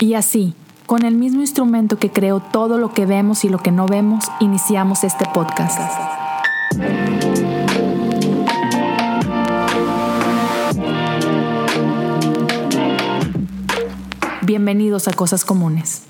Y así, con el mismo instrumento que creó todo lo que vemos y lo que no vemos, iniciamos este podcast. Bienvenidos a Cosas Comunes.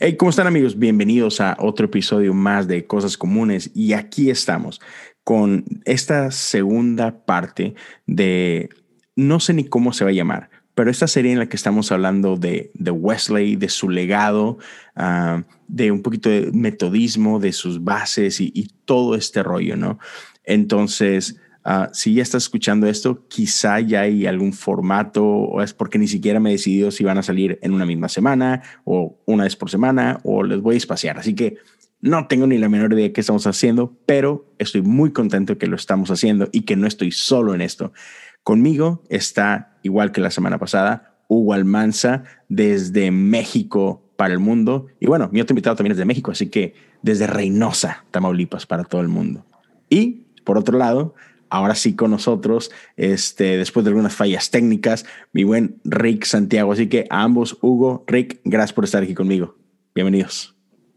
Hey, ¿cómo están amigos? Bienvenidos a otro episodio más de Cosas Comunes y aquí estamos con esta segunda parte de, no sé ni cómo se va a llamar, pero esta serie en la que estamos hablando de, de Wesley, de su legado, uh, de un poquito de metodismo, de sus bases y, todo este rollo, ¿no? Entonces, uh, si ya estás escuchando esto, quizá ya hay algún formato o es porque ni siquiera me he decidido si van a salir en una misma semana o una vez por semana o les voy a espaciar. Así que no tengo ni la menor idea de qué estamos haciendo, pero estoy muy contento que lo estamos haciendo y que no estoy solo en esto. Conmigo está, igual que la semana pasada, Hugo Almanza desde México para el mundo. Y bueno, mi otro invitado también es de México, así que desde Reynosa, Tamaulipas, para todo el mundo. Y por otro lado, ahora sí con nosotros, este, después de algunas fallas técnicas, mi buen Rick Santiago. Así que a ambos, Hugo, Rick, gracias por estar aquí conmigo. Bienvenidos.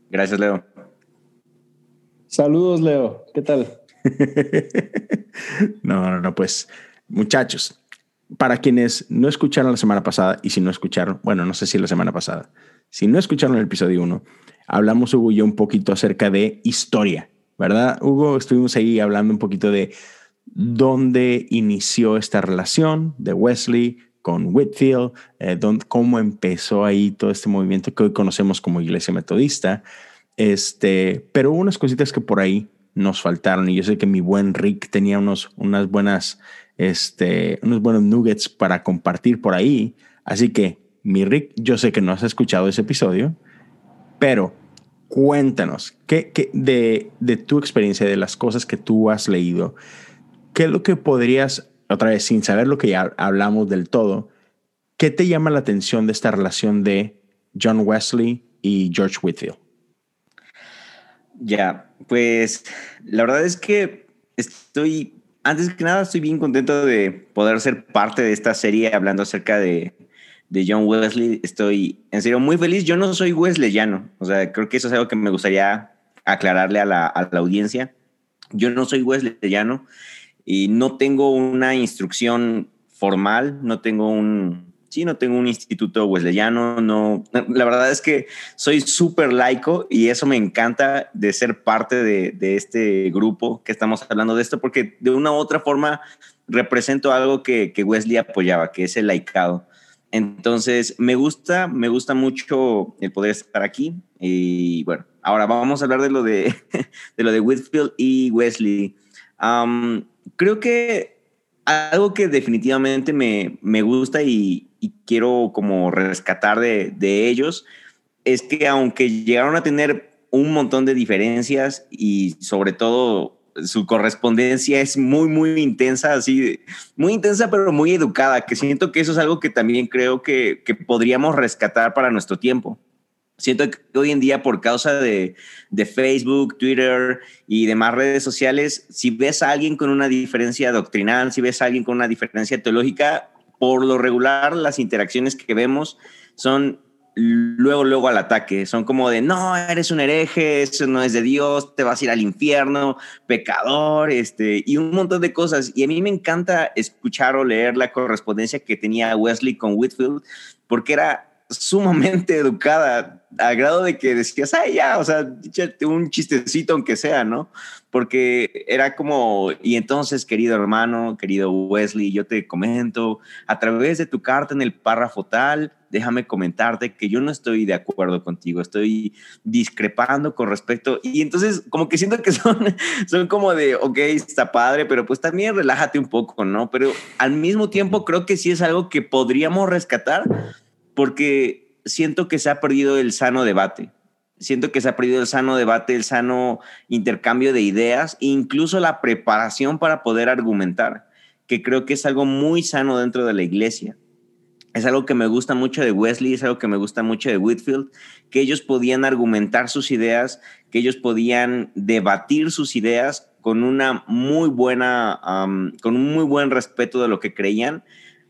Gracias, Leo. Saludos, Leo. ¿Qué tal? no, no, no, pues muchachos, para quienes no escucharon la semana pasada y si no escucharon, bueno, no sé si la semana pasada, si no escucharon el episodio 1, hablamos Hugo y yo un poquito acerca de historia, ¿verdad? Hugo, estuvimos ahí hablando un poquito de dónde inició esta relación de Wesley con Whitfield, eh, dónde, cómo empezó ahí todo este movimiento que hoy conocemos como Iglesia Metodista. Este, pero hubo unas cositas que por ahí nos faltaron y yo sé que mi buen Rick tenía unos, unas buenas este, unos buenos nuggets para compartir por ahí. Así que, mi Rick, yo sé que no has escuchado ese episodio, pero cuéntanos ¿qué, qué, de, de tu experiencia, de las cosas que tú has leído, qué es lo que podrías, otra vez, sin saber lo que ya hablamos del todo, qué te llama la atención de esta relación de John Wesley y George Whitfield? Ya, pues la verdad es que estoy antes que nada, estoy bien contento de poder ser parte de esta serie hablando acerca de, de John Wesley. Estoy en serio muy feliz. Yo no soy wesleyano. O sea, creo que eso es algo que me gustaría aclararle a la, a la audiencia. Yo no soy wesleyano y no tengo una instrucción formal, no tengo un, sí, no tengo un instituto wesleyano, no, la verdad es que soy súper laico y eso me encanta de ser parte de, de, este grupo que estamos hablando de esto, porque de una u otra forma represento algo que, que Wesley apoyaba, que es el laicado. Entonces, me gusta, me gusta mucho el poder estar aquí. Y bueno, ahora vamos a hablar de lo de, de, lo de Whitfield y Wesley. Um, creo que algo que definitivamente me, me gusta y, y quiero como rescatar de, de, ellos es que aunque llegaron a tener un montón de diferencias y sobre todo su correspondencia es muy, muy intensa, así, muy intensa, pero muy educada, que siento que eso es algo que también creo que, que podríamos rescatar para nuestro tiempo. Siento que hoy en día, por causa de, de, Facebook, Twitter y demás redes sociales, si ves a alguien con una diferencia doctrinal, si ves a alguien con una diferencia teológica, por lo regular las interacciones que vemos son luego, luego al ataque. Son como de, no, eres un hereje, eso no es de Dios, te vas a ir al infierno, pecador, este, y un montón de cosas. Y a mí me encanta escuchar o leer la correspondencia que tenía Wesley con Whitfield, porque era sumamente educada, a grado de que decías, ay, ya, o sea, un chistecito aunque sea, ¿no? Porque era como, y entonces, querido hermano, querido Wesley, yo te comento, a través de tu carta en el párrafo tal, déjame comentarte que yo no estoy de acuerdo contigo, estoy discrepando con respecto, y entonces como que siento que son, son como de, ok, está padre, pero pues también relájate un poco, ¿no? Pero al mismo tiempo creo que sí es algo que podríamos rescatar porque siento que se ha perdido el sano debate. Siento que se ha perdido el sano debate, el sano intercambio de ideas, incluso la preparación para poder argumentar, que creo que es algo muy sano dentro de la iglesia. Es algo que me gusta mucho de Wesley, es algo que me gusta mucho de Whitfield, que ellos podían argumentar sus ideas, que ellos podían debatir sus ideas con una muy buena, con un muy buen respeto de lo que creían.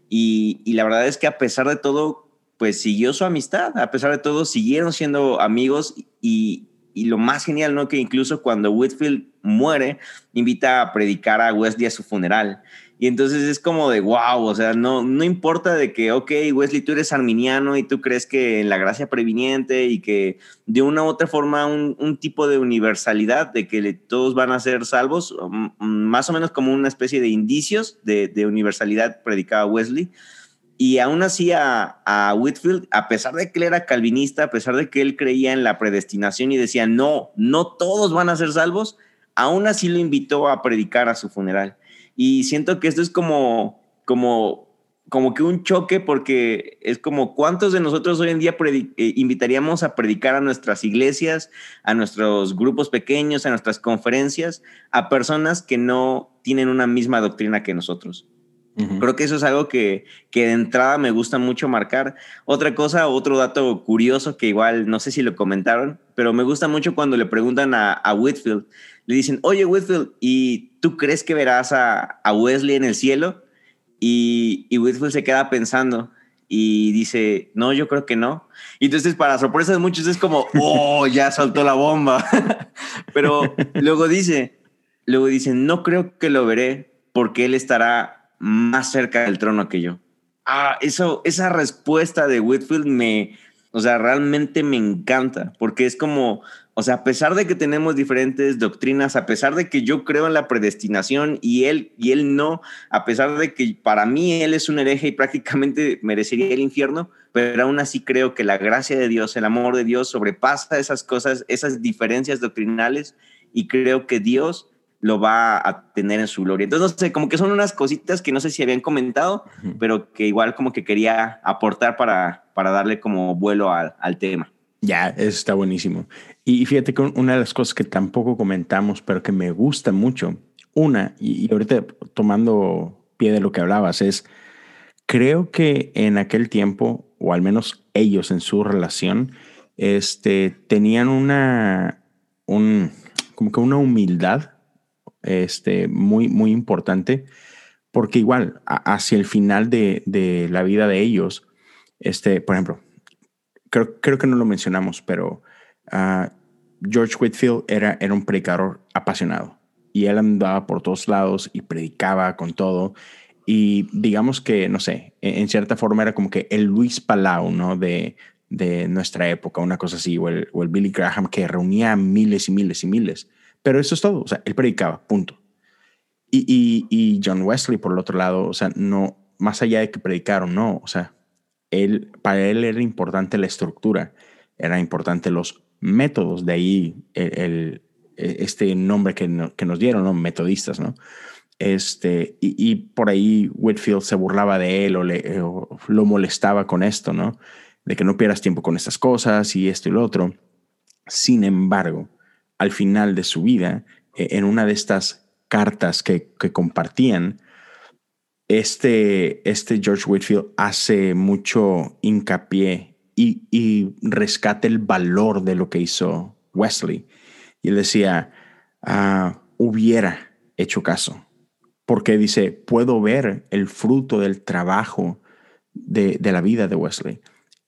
Y la verdad es que a pesar de todo, pues siguió su amistad, a pesar de todo, siguieron siendo amigos y, y lo más genial, ¿no? Que incluso cuando Whitfield muere, invita a predicar a Wesley a su funeral. Y entonces es como de wow, o sea, no, no importa de que, ok, Wesley, tú eres arminiano y tú crees que en la gracia previniente y que de una u otra forma un, un tipo de universalidad, de que todos van a ser salvos, mm, más o menos como una especie de indicios de, de universalidad predicaba Wesley. Y aún así a, a, Whitfield, a pesar de que él era calvinista, a pesar de que él creía en la predestinación y decía, no, no todos van a ser salvos, aún así lo invitó a predicar a su funeral. Y siento que esto es como, como, como que un choque porque es como cuántos de nosotros hoy en día eh, invitaríamos a predicar a nuestras iglesias, a nuestros grupos pequeños, a nuestras conferencias, a personas que no tienen una misma doctrina que nosotros. Creo que eso es algo que, que, de entrada me gusta mucho marcar. Otra cosa, otro dato curioso que igual no sé si lo comentaron, pero me gusta mucho cuando le preguntan a, a Whitfield, le dicen, oye Whitfield, ¿y tú crees que verás a, a Wesley en el cielo? Y, y, Whitfield se queda pensando y dice, no, yo creo que no. Y entonces para sorpresa de muchos es como, oh, ya saltó la bomba. pero luego dice, luego dice, no creo que lo veré porque él estará más cerca del trono que yo. Ah, eso, esa respuesta de Whitfield me, o sea, realmente me encanta, porque es como, o sea, a pesar de que tenemos diferentes doctrinas, a pesar de que yo creo en la predestinación y él, y él no, a pesar de que para mí él es un hereje y prácticamente merecería el infierno, pero aún así creo que la gracia de Dios, el amor de Dios sobrepasa esas cosas, esas diferencias doctrinales y creo que Dios lo va a tener en su gloria. Entonces, no sé, como que son unas cositas que no sé si habían comentado, pero que igual como que quería aportar para, para darle como vuelo al, al tema. Ya, eso está buenísimo. Y fíjate que una de las cosas que tampoco comentamos, pero que me gusta mucho, una, y, ahorita tomando pie de lo que hablabas, es, creo que en aquel tiempo, o al menos ellos en su relación, este, tenían una, un, como que una humildad este, muy, muy importante, porque igual hacia el final de, de, la vida de ellos, este, por ejemplo, creo, creo que no lo mencionamos, pero uh, George Whitfield era, era un predicador apasionado y él andaba por todos lados y predicaba con todo. Y digamos que, no sé, en, cierta forma era como que el Luis Palau, ¿no? De, de nuestra época, una cosa así, o el, o el Billy Graham que reunía miles y miles y miles. Pero eso es todo. O sea, él predicaba, punto. Y, y, y, John Wesley, por el otro lado, o sea, no, más allá de que predicaron, no, o sea, él, para él era importante la estructura, era importante los métodos, de ahí el, este nombre que, que, nos dieron, ¿no? Metodistas, ¿no? Este, y, y, por ahí Whitfield se burlaba de él o, le, o lo molestaba con esto, ¿no? De que no pierdas tiempo con estas cosas y esto y lo otro. Sin embargo, al final de su vida, eh, en una de estas cartas que, compartían, este, este George Whitfield hace mucho hincapié y, y rescata el valor de lo que hizo Wesley. Y él decía, ah, hubiera hecho caso, porque dice, puedo ver el fruto del trabajo de, de la vida de Wesley.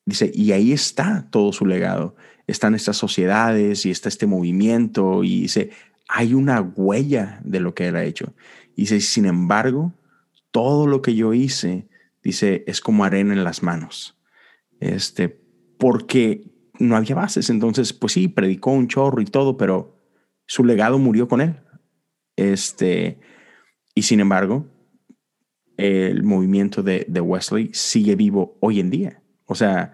Dice, y ahí está todo su legado están estas sociedades y está este movimiento y dice, hay una huella de lo que él ha hecho. Y dice, sin embargo, todo lo que yo hice, dice, es como arena en las manos. Este, porque no había bases. Entonces, pues sí, predicó un chorro y todo, pero su legado murió con él. Este, y sin embargo, el movimiento de, de Wesley sigue vivo hoy en día. O sea,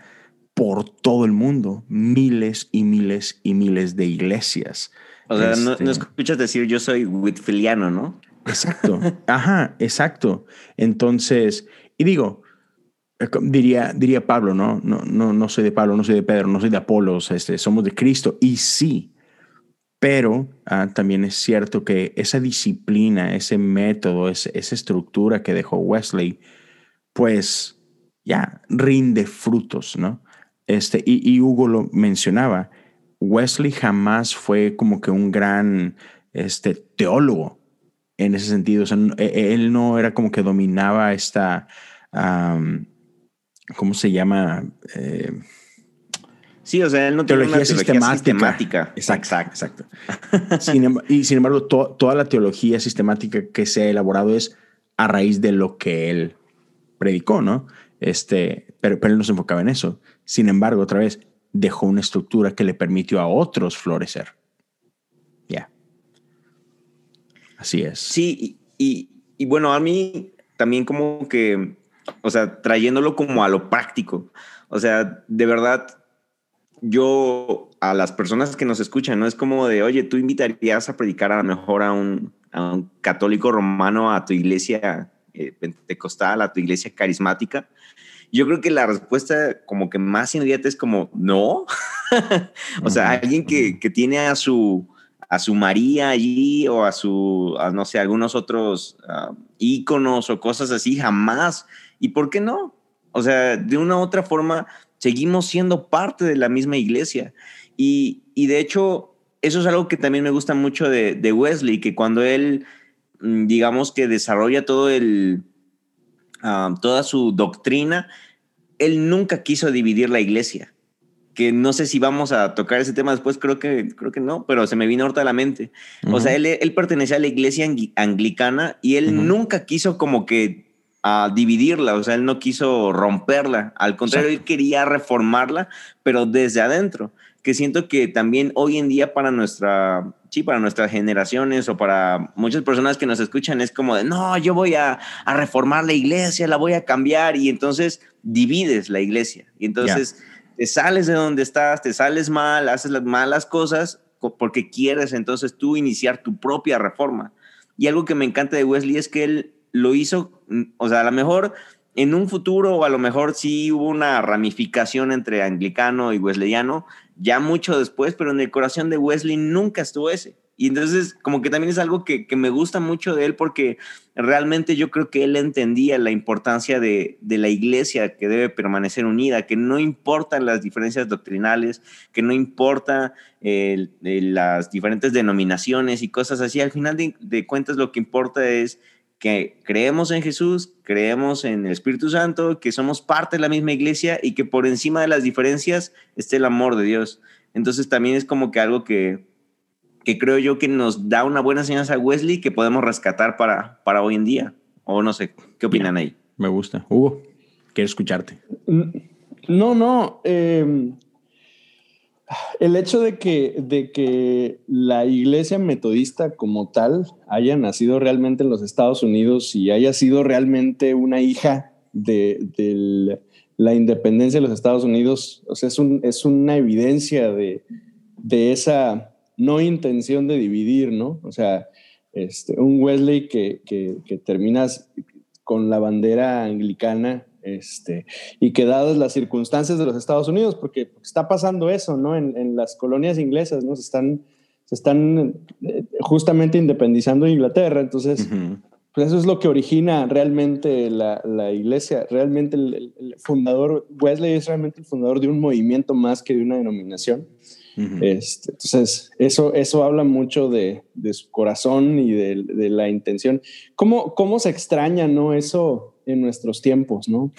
por todo el mundo, miles y miles y miles de iglesias. O sea, no, este escuchas decir yo soy Whitfieldiano, ¿no? Exacto, ajá, exacto. Entonces, y digo, eh, diría, diría Pablo, ¿no? No, no, no soy de Pablo, no soy de Pedro, no soy de Apolos, este, somos de Cristo. Y sí, pero ah, también es cierto que esa disciplina, ese método, esa estructura que dejó Wesley, pues ya rinde frutos, ¿no? Este, y, Hugo lo mencionaba, Wesley jamás fue como que un gran este, teólogo en ese sentido. O sea, e, él no era como que dominaba esta, ¿cómo se llama? Eh, sí, o sea, él no teología tiene una sistemática. sistemática. Exacto, exacto. Sin y sin embargo, toda la teología sistemática que se ha elaborado es a raíz de lo que él predicó, ¿no? Este, pero, pero él no se enfocaba en eso. Sin embargo, otra vez, dejó una estructura que le permitió a otros florecer. Ya. Así es. Sí, y, y, bueno, a mí también como que, o sea, trayéndolo como a lo práctico, o sea, de verdad, yo a las personas que nos escuchan, ¿no? Es como de, oye, tú invitarías a predicar a lo mejor a un, a un católico romano a tu iglesia eh, pentecostal, a tu iglesia carismática. Yo creo que la respuesta como que más inmediata es como, no. o sea, alguien que, que, tiene a su, a su María allí o a su, no sé, algunos otros uh, íconos o cosas así, jamás. ¿Y por qué no? O sea, de una u otra forma, seguimos siendo parte de la misma iglesia. Y, y de hecho, eso es algo que también me gusta mucho de, de Wesley, que cuando él, digamos que desarrolla todo el, uh, toda su doctrina, él nunca quiso dividir la iglesia. Que no sé si vamos a tocar ese tema después, creo que, creo que no, pero se me vino ahorita a la mente. O sea, él, él pertenecía a la iglesia anglicana y él nunca quiso como que a dividirla, o sea, él no quiso romperla, al contrario, él quería reformarla, pero desde adentro, que siento que también hoy en día para nuestra, sí, para nuestras generaciones o para muchas personas que nos escuchan es como de, no, yo voy a, a reformar la iglesia, la voy a cambiar y entonces divides la iglesia. Y entonces te sales de donde estás, te sales mal, haces las malas cosas porque quieres entonces tú iniciar tu propia reforma. Y algo que me encanta de Wesley es que él lo hizo, mm, o sea, a lo mejor en un futuro o a lo mejor sí hubo una ramificación entre anglicano y wesleyano, ya mucho después, pero en el corazón de Wesley nunca estuvo ese. Y entonces, como que también es algo que, que, me gusta mucho de él porque realmente yo creo que él entendía la importancia de, de, la iglesia que debe permanecer unida, que no importan las diferencias doctrinales, que no importa las diferentes denominaciones y cosas así. Al final de cuentas, lo que importa es que creemos en Jesús, creemos en el Espíritu Santo, que somos parte de la misma iglesia y que por encima de las diferencias esté el amor de Dios. Entonces también es como que algo que que creo yo que nos da una buena enseñanza a Wesley que podemos rescatar para, para hoy en día. O no sé, ¿qué opinan ahí? Me gusta. Hugo, quiero escucharte. No, no. Em, el hecho de que, de que la iglesia metodista como tal haya nacido realmente en los Estados Unidos y haya sido realmente una hija de, la independencia de los Estados Unidos, o sea, es, un, es una evidencia de, esa no intención de dividir, ¿no? O sea, este, un Wesley que, que terminas con la bandera anglicana este, y que dadas las circunstancias de los Estados Unidos, porque está pasando eso, ¿no? En, en las colonias inglesas, ¿no? Se están, se están eh, justamente independizando de Inglaterra, entonces, pues eso es lo que origina realmente la, la iglesia, realmente el, el, fundador, Wesley es realmente el fundador de un movimiento más que de una denominación este, entonces, eso, eso habla mucho de, de su corazón y de, de, la intención. ¿Cómo, ¿Cómo se extraña, no? Eso en nuestros tiempos, ¿no?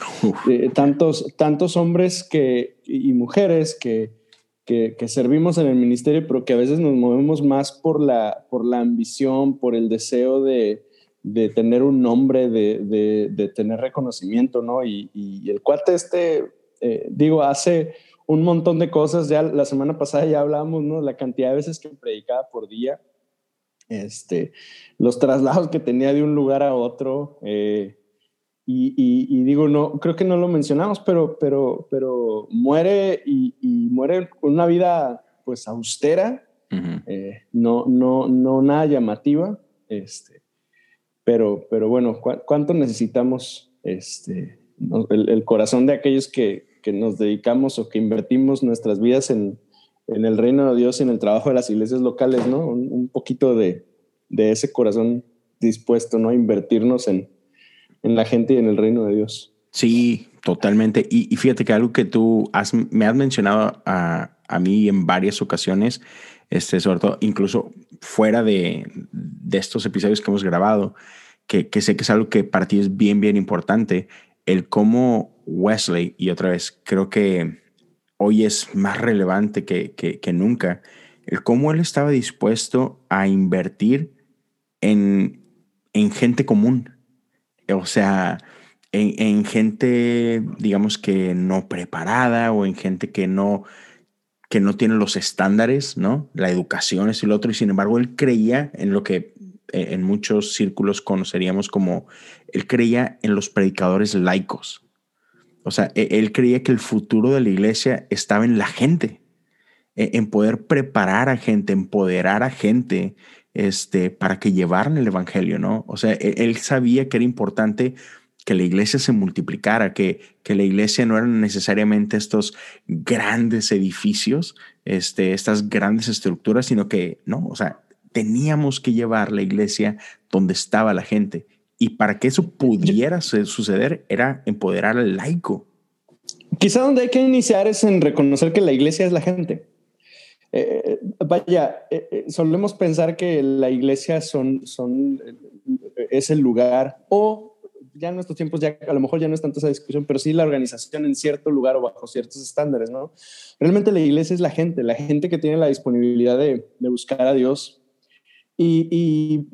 Eh, tantos, tantos hombres que, y mujeres que, que, que, servimos en el ministerio, pero que a veces nos movemos más por la, por la ambición, por el deseo de, de tener un nombre, de, de, tener reconocimiento, ¿no? Y, y el cuate este, eh, digo, hace un montón de cosas. Ya la semana pasada ya hablábamos, ¿no? La cantidad de veces que predicaba por día, este, los traslados que tenía de un lugar a otro. Eh, y, y, digo, no, creo que no lo mencionamos, pero, pero, pero muere y, y muere con una vida pues austera, eh, no, no, no nada llamativa, este, pero, pero bueno, ¿cuánto necesitamos este, el, el corazón de aquellos que, que nos dedicamos o que invertimos nuestras vidas en, en el reino de Dios y en el trabajo de las iglesias locales, ¿no? Un, un poquito de, de, ese corazón dispuesto, ¿no? A invertirnos en, en, la gente y en el reino de Dios. Sí, totalmente. Y, fíjate que algo que tú has, me has mencionado a, a, mí en varias ocasiones, este, sobre todo incluso fuera de, de estos episodios que hemos grabado, que, que sé que es algo que para ti es bien, bien importante, el cómo Wesley, y otra vez, creo que hoy es más relevante que, que, nunca, el cómo él estaba dispuesto a invertir en, en gente común. O sea, en, en, gente, digamos que no preparada o en gente que no, que no tiene los estándares, ¿no? La educación es el otro, y sin embargo él creía en lo que eh, en muchos círculos conoceríamos como, él creía en los predicadores laicos. O sea, e, él creía que el futuro de la iglesia estaba en la gente, e, en poder preparar a gente, empoderar a gente este, para que llevaran el evangelio, ¿no? O sea, e, él sabía que era importante que la iglesia se multiplicara, que, que la iglesia no eran necesariamente estos grandes edificios, este, estas grandes estructuras, sino que, no, o sea, teníamos que llevar la iglesia donde estaba la gente. Y para que eso pudiera suceder era empoderar al laico. Quizá donde hay que iniciar es en reconocer que la iglesia es la gente. Eh, vaya, eh, eh, solemos pensar que la iglesia son, son, es el lugar o ya en nuestros tiempos ya a lo mejor ya no es tanto esa discusión, pero sí la organización en cierto lugar o bajo ciertos estándares, ¿no? Realmente la iglesia es la gente, la gente que tiene la disponibilidad de, de buscar a Dios y,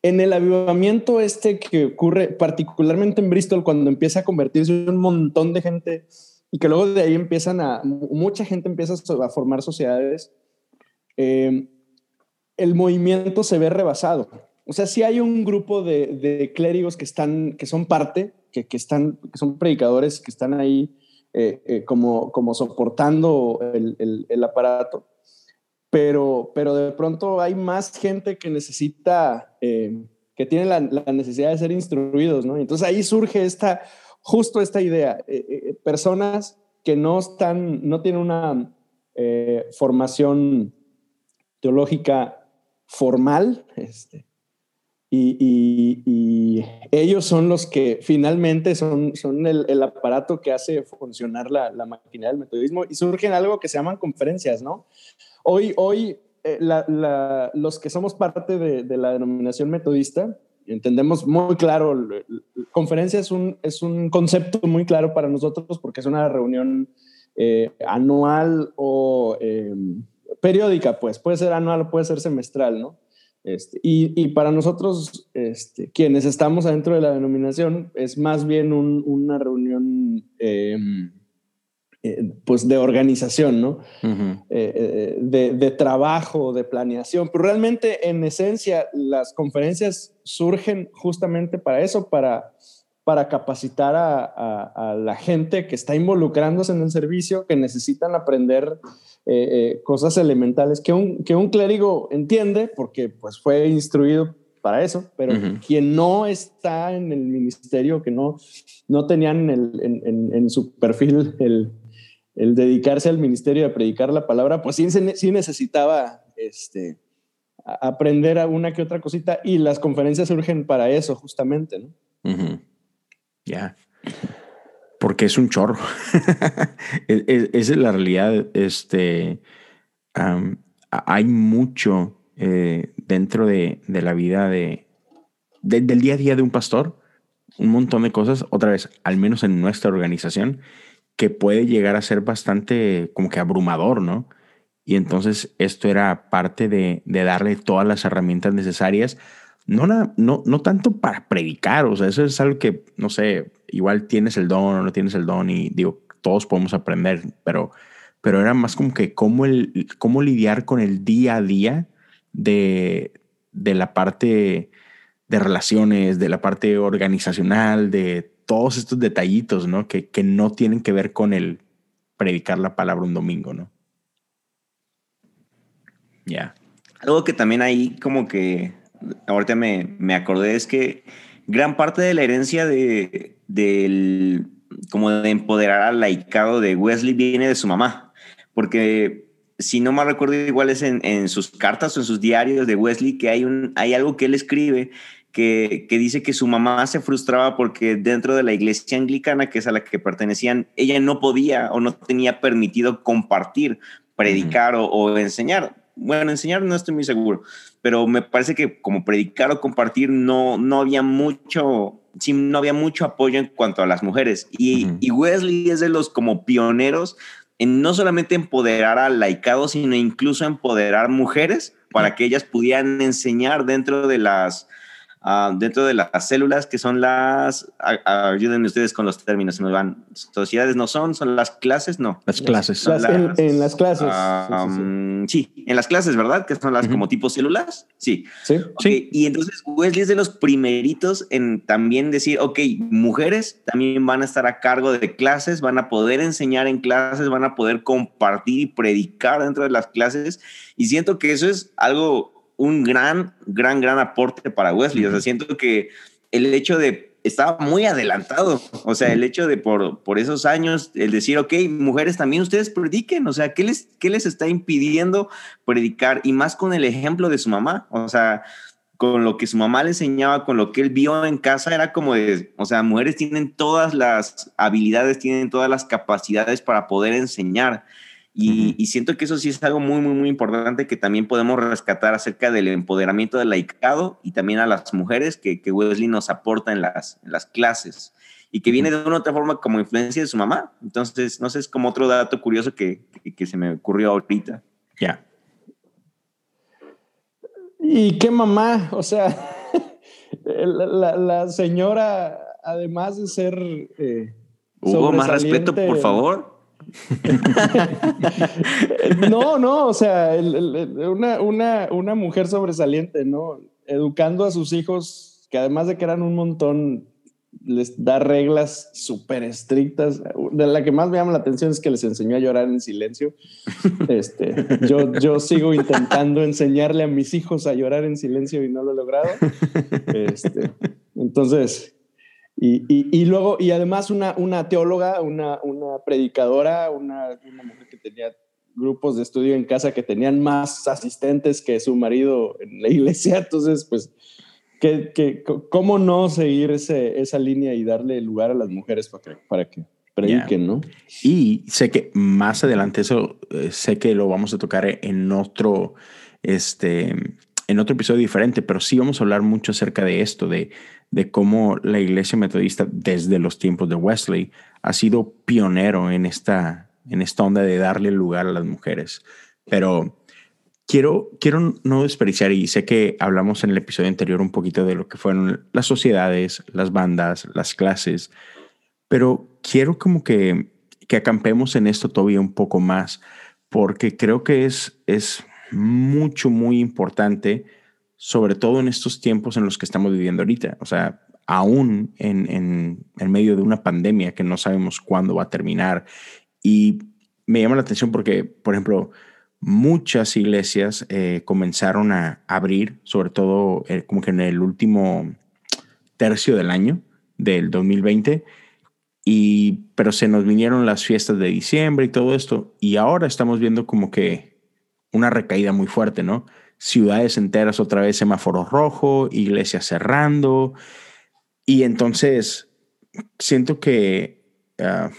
en el avivamiento este que ocurre particularmente en Bristol cuando empieza a convertirse un montón de gente y que luego de ahí empiezan a, mucha gente empieza a formar sociedades, eh, el movimiento se ve rebasado. O sea, sí hay un grupo de, clérigos que, están, que son parte, que, están, que son predicadores, que están ahí eh, eh, como, como soportando el, el aparato pero, pero de pronto hay más gente que necesita, eh, que tiene la, necesidad de ser instruidos, ¿no? Entonces ahí surge esta, justo esta idea, eh, eh, personas que no están, no tienen una formación teológica formal, este, y, ellos son los que finalmente son, son el, aparato que hace funcionar la, la máquina del metodismo y surgen algo que se llaman conferencias, ¿no? Hoy, hoy eh, los que somos parte de, la denominación metodista, entendemos muy claro, conferencia es un, es un concepto muy claro para nosotros porque es una reunión eh, anual o em, periódica, pues puede ser anual o puede ser semestral, ¿no? Este, y, para nosotros, este, quienes estamos adentro de la denominación, es más bien una reunión em, eh, pues de organización, ¿no? Eh, eh, de, trabajo, de planeación. Pero realmente, en esencia, las conferencias surgen justamente para eso, para, para capacitar a, la gente que está involucrándose en el servicio, que necesitan aprender cosas elementales que un, que un clérigo entiende, porque pues fue instruido para eso, pero quien no está en el ministerio, que no, no tenían en, en su perfil el el dedicarse al ministerio a predicar la palabra, pues sí, necesitaba este, aprender a una que otra cosita y las conferencias surgen para eso justamente, ¿no? Ya. Porque es un chorro. es, es, la realidad. Este, hay mucho eh, dentro de, la vida de, del día a día de un pastor. Un montón de cosas. Otra vez, al menos en nuestra organización que puede llegar a ser bastante como que abrumador, ¿no? Y entonces esto era parte de, darle todas las herramientas necesarias, no, no, no tanto para predicar, o sea, eso es algo que, no sé, igual tienes el don o no tienes el don y digo, todos podemos aprender, pero, pero era más como que cómo, el, cómo lidiar con el día a día de, de la parte de relaciones, de la parte organizacional, de todos estos detallitos, ¿no? Que, que no tienen que ver con el predicar la palabra un domingo, ¿no? Ya. Algo que también ahí como que ahorita me, me, acordé es que gran parte de la herencia de, del, como de empoderar al laicado de Wesley viene de su mamá, porque si no me recuerdo igual es en, en, sus cartas o en sus diarios de Wesley que hay, un, hay algo que él escribe que, dice que su mamá se frustraba porque dentro de la iglesia anglicana, que es a la que pertenecían, ella no podía o no tenía permitido compartir, predicar o, enseñar. Bueno, enseñar no estoy muy seguro, pero me parece que como predicar o compartir no, no había mucho, sí, no había mucho apoyo en cuanto a las mujeres. Y, y Wesley es de los como pioneros en no solamente empoderar al laicado, sino incluso empoderar mujeres para que ellas pudieran enseñar dentro de las Ah, dentro de las células que son las, ayúdenme ustedes con los términos, se me van, sociedades no son, son las clases, no. Las clases. en, las clases. Ah, sí, en las clases, ¿verdad? Que son las como tipo células. Sí. Sí. sí. Y entonces Wesley es de los primeritos en también decir, ok, mujeres también van a estar a cargo de clases, van a poder enseñar en clases, van a poder compartir y predicar dentro de las clases. Y siento que eso es algo un gran, gran, gran aporte para Wesley. O sea, siento que el hecho de estaba muy adelantado. O sea, el hecho de por, por esos años, el decir, ok, mujeres también ustedes prediquen. O sea, ¿qué les, ¿qué les está impidiendo predicar? Y más con el ejemplo de su mamá. O sea, con lo que su mamá le enseñaba, con lo que él vio en casa, era como de, o sea, mujeres tienen todas las habilidades, tienen todas las capacidades para poder enseñar. Y, siento que eso sí es algo muy, muy, muy importante que también podemos rescatar acerca del empoderamiento del laicado y también a las mujeres que, que Wesley nos aporta en las, en las clases y que viene de una u otra forma como influencia de su mamá. Entonces, no sé, es como otro dato curioso que, que, se me ocurrió ahorita. Ya. ¿Y qué mamá? O sea, la, la, señora, además de ser... Eh, Hugo, más respeto, por favor. no, no, o sea, una, una, una, mujer sobresaliente, ¿no? Educando a sus hijos, que además de que eran un montón, les da reglas súper estrictas. De la que más me llama la atención es que les enseñó a llorar en silencio. Este, yo, yo sigo intentando enseñarle a mis hijos a llorar en silencio y no lo he logrado. Este, entonces, y, y, luego, y además una, una teóloga, una, una predicadora, una, una, mujer que tenía grupos de estudio en casa que tenían más asistentes que su marido en la iglesia. Entonces, pues, ¿qué, qué, cómo no seguir ese, esa línea y darle lugar a las mujeres para que, para que prediquen, no? Y sé que más adelante, eso eh, sé que lo vamos a tocar en otro, este, en otro episodio diferente, pero sí vamos a hablar mucho acerca de esto, de de cómo la iglesia metodista desde los tiempos de Wesley ha sido pionero en esta, en esta onda de darle lugar a las mujeres. Pero quiero, quiero no desperdiciar, y sé que hablamos en el episodio anterior un poquito de lo que fueron las sociedades, las bandas, las clases, pero quiero como que, que acampemos en esto todavía un poco más, porque creo que es, es mucho, muy importante sobre todo en estos tiempos en los que estamos viviendo ahorita. O sea, aún en, en, medio de una pandemia que no sabemos cuándo va a terminar. Y me llama la atención porque, por ejemplo, muchas iglesias eh, comenzaron a abrir, sobre todo eh, como que en el último tercio del año del 2020, y, pero se nos vinieron las fiestas de diciembre y todo esto, y ahora estamos viendo como que una recaída muy fuerte, ¿no? ciudades enteras otra vez semáforo rojo, iglesias cerrando. Y entonces siento que ah,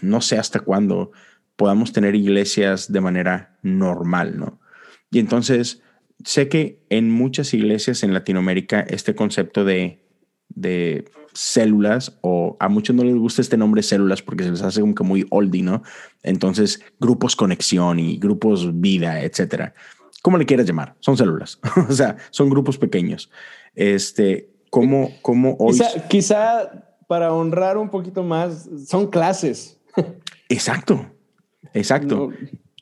no sé hasta cuándo podamos tener iglesias de manera normal, ¿no? Y entonces sé que en muchas iglesias en Latinoamérica este concepto de, de células, o a muchos no les gusta este nombre células porque se les hace como que muy oldie, ¿no? Entonces, grupos conexión y grupos vida, etcétera. ¿Cómo le quieras llamar? Son células, o sea, son grupos pequeños. Este, ¿cómo, cómo hoy... Quizá, para honrar un poquito más, son clases. Exacto, exacto.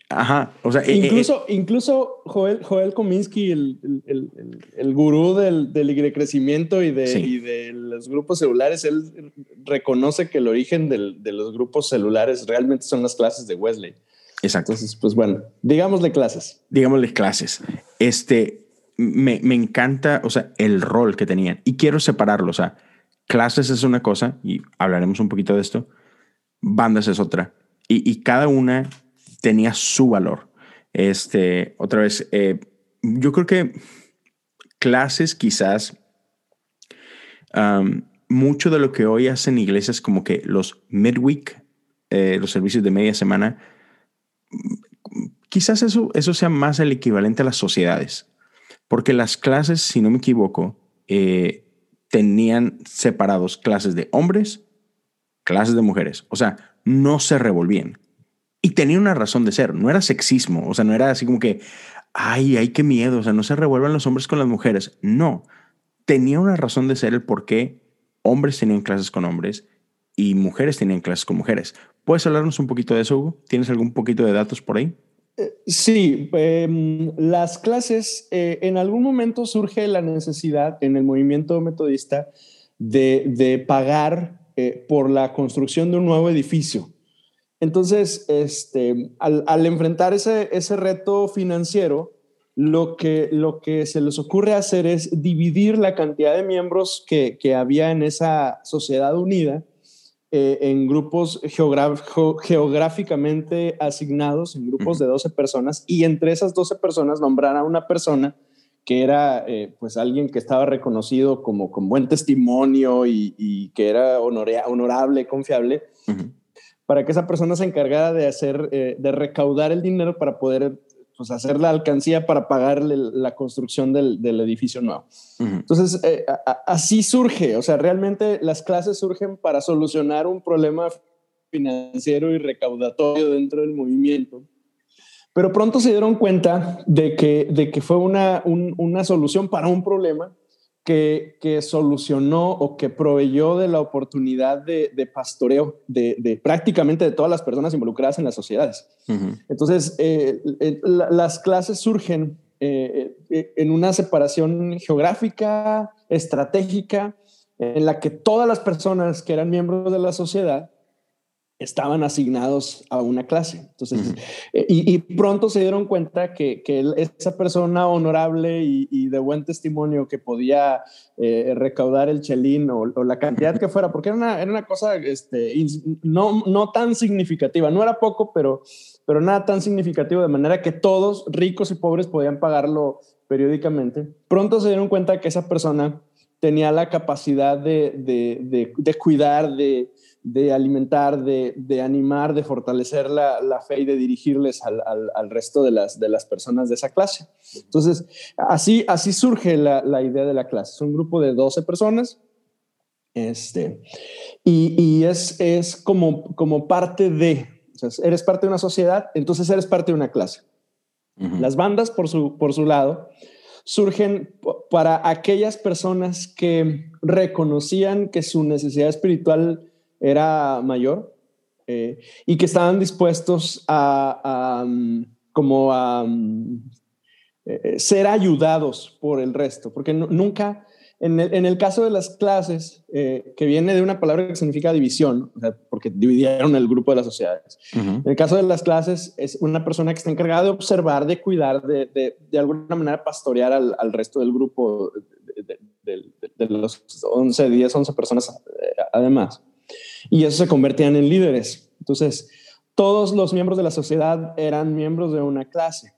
Ajá, o sea... Eh, eh, incluso, eh, incluso Joel, Joel Kominsky, el, el, el, gurú del, del crecimiento y de, y de, los grupos celulares, él reconoce que el origen del, de los grupos celulares realmente son las clases de Wesley. Exacto. Entonces, pues bueno, digámosle clases. Digámosle clases. Este, me, me encanta, o sea, el rol que tenían y quiero separarlo. O sea, clases es una cosa y hablaremos un poquito de esto. Bandas es otra. Y, y cada una tenía su valor. Este, otra vez, eh, yo creo que clases quizás mucho de lo que hoy hacen iglesias como que los midweek, eh, los servicios de media semana, quizás eso, eso sea más el equivalente a las sociedades, porque las clases, si no me equivoco, eh, tenían separados clases de hombres, clases de mujeres. O sea, no se revolvían. Y tenía una razón de ser, no era sexismo, o sea, no era así como que, ay, ay, qué miedo, o sea, no se revuelvan los hombres con las mujeres. No, tenía una razón de ser el por qué hombres tenían clases con hombres y mujeres tenían clases con mujeres. ¿Puedes hablarnos un poquito de eso, Hugo? ¿Tienes algún poquito de datos por ahí? Eh, sí, em, las clases, eh, en algún momento surge la necesidad en el movimiento metodista de, pagar eh, por la construcción de un nuevo edificio. Entonces, este, al, enfrentar ese, ese reto financiero, lo que, lo que se les ocurre hacer es dividir la cantidad de miembros que, que había en esa sociedad unida eh, en grupos geográficamente asignados, en grupos de 12 personas, y entre esas 12 personas nombrar a una persona que era eh, pues alguien que estaba reconocido como con buen testimonio y, que era honorable, confiable, para que esa persona se encargara de hacer, eh, de recaudar el dinero para poder pues, hacer la alcancía para pagarle la construcción del, del edificio nuevo. Entonces, eh, así surge, o sea, realmente las clases surgen para solucionar un problema financiero y recaudatorio dentro del movimiento. Pero pronto se dieron cuenta de que, de que fue una, una solución para un problema que, solucionó o que proveyó de la oportunidad de, pastoreo de, prácticamente de todas las personas involucradas en las sociedades. Entonces, eh, eh, las clases surgen eh, en una separación geográfica, estratégica, en la que todas las personas que eran miembros de la sociedad estaban asignados a una clase. Entonces, eh, y, pronto se dieron cuenta que, que esa persona honorable y, de buen testimonio que podía eh, recaudar el chelín o, la cantidad que fuera, porque era una, era una cosa este, no, no tan significativa, no era poco, pero, pero nada tan significativo, de manera que todos, ricos y pobres, podían pagarlo periódicamente. Pronto se dieron cuenta que esa persona tenía la capacidad de, de, de, de cuidar, de, de alimentar, de, de, animar, de fortalecer la, la, fe y de dirigirles al, al, resto de las, de las personas de esa clase. Entonces, así, así surge la, la idea de la clase. Es un grupo de 12 personas este, y, y es, es como, como parte de, o sea, eres parte de una sociedad, entonces eres parte de una clase. Las bandas, por su, por su lado, surgen para aquellas personas que reconocían que su necesidad espiritual era mayor eh, y que estaban dispuestos a, mm, como a mm, eh, ser ayudados por el resto, porque nunca, en el, caso de las clases, eh, que viene de una palabra que significa división, porque dividieron el grupo de las sociedades. En el caso de las clases, es una persona que está encargada de observar, de cuidar, de, de, alguna manera pastorear al, al resto del grupo de, de, los 11, 10, 11 personas además y eso se convertían en líderes. Entonces, todos los miembros de la sociedad eran miembros de una clase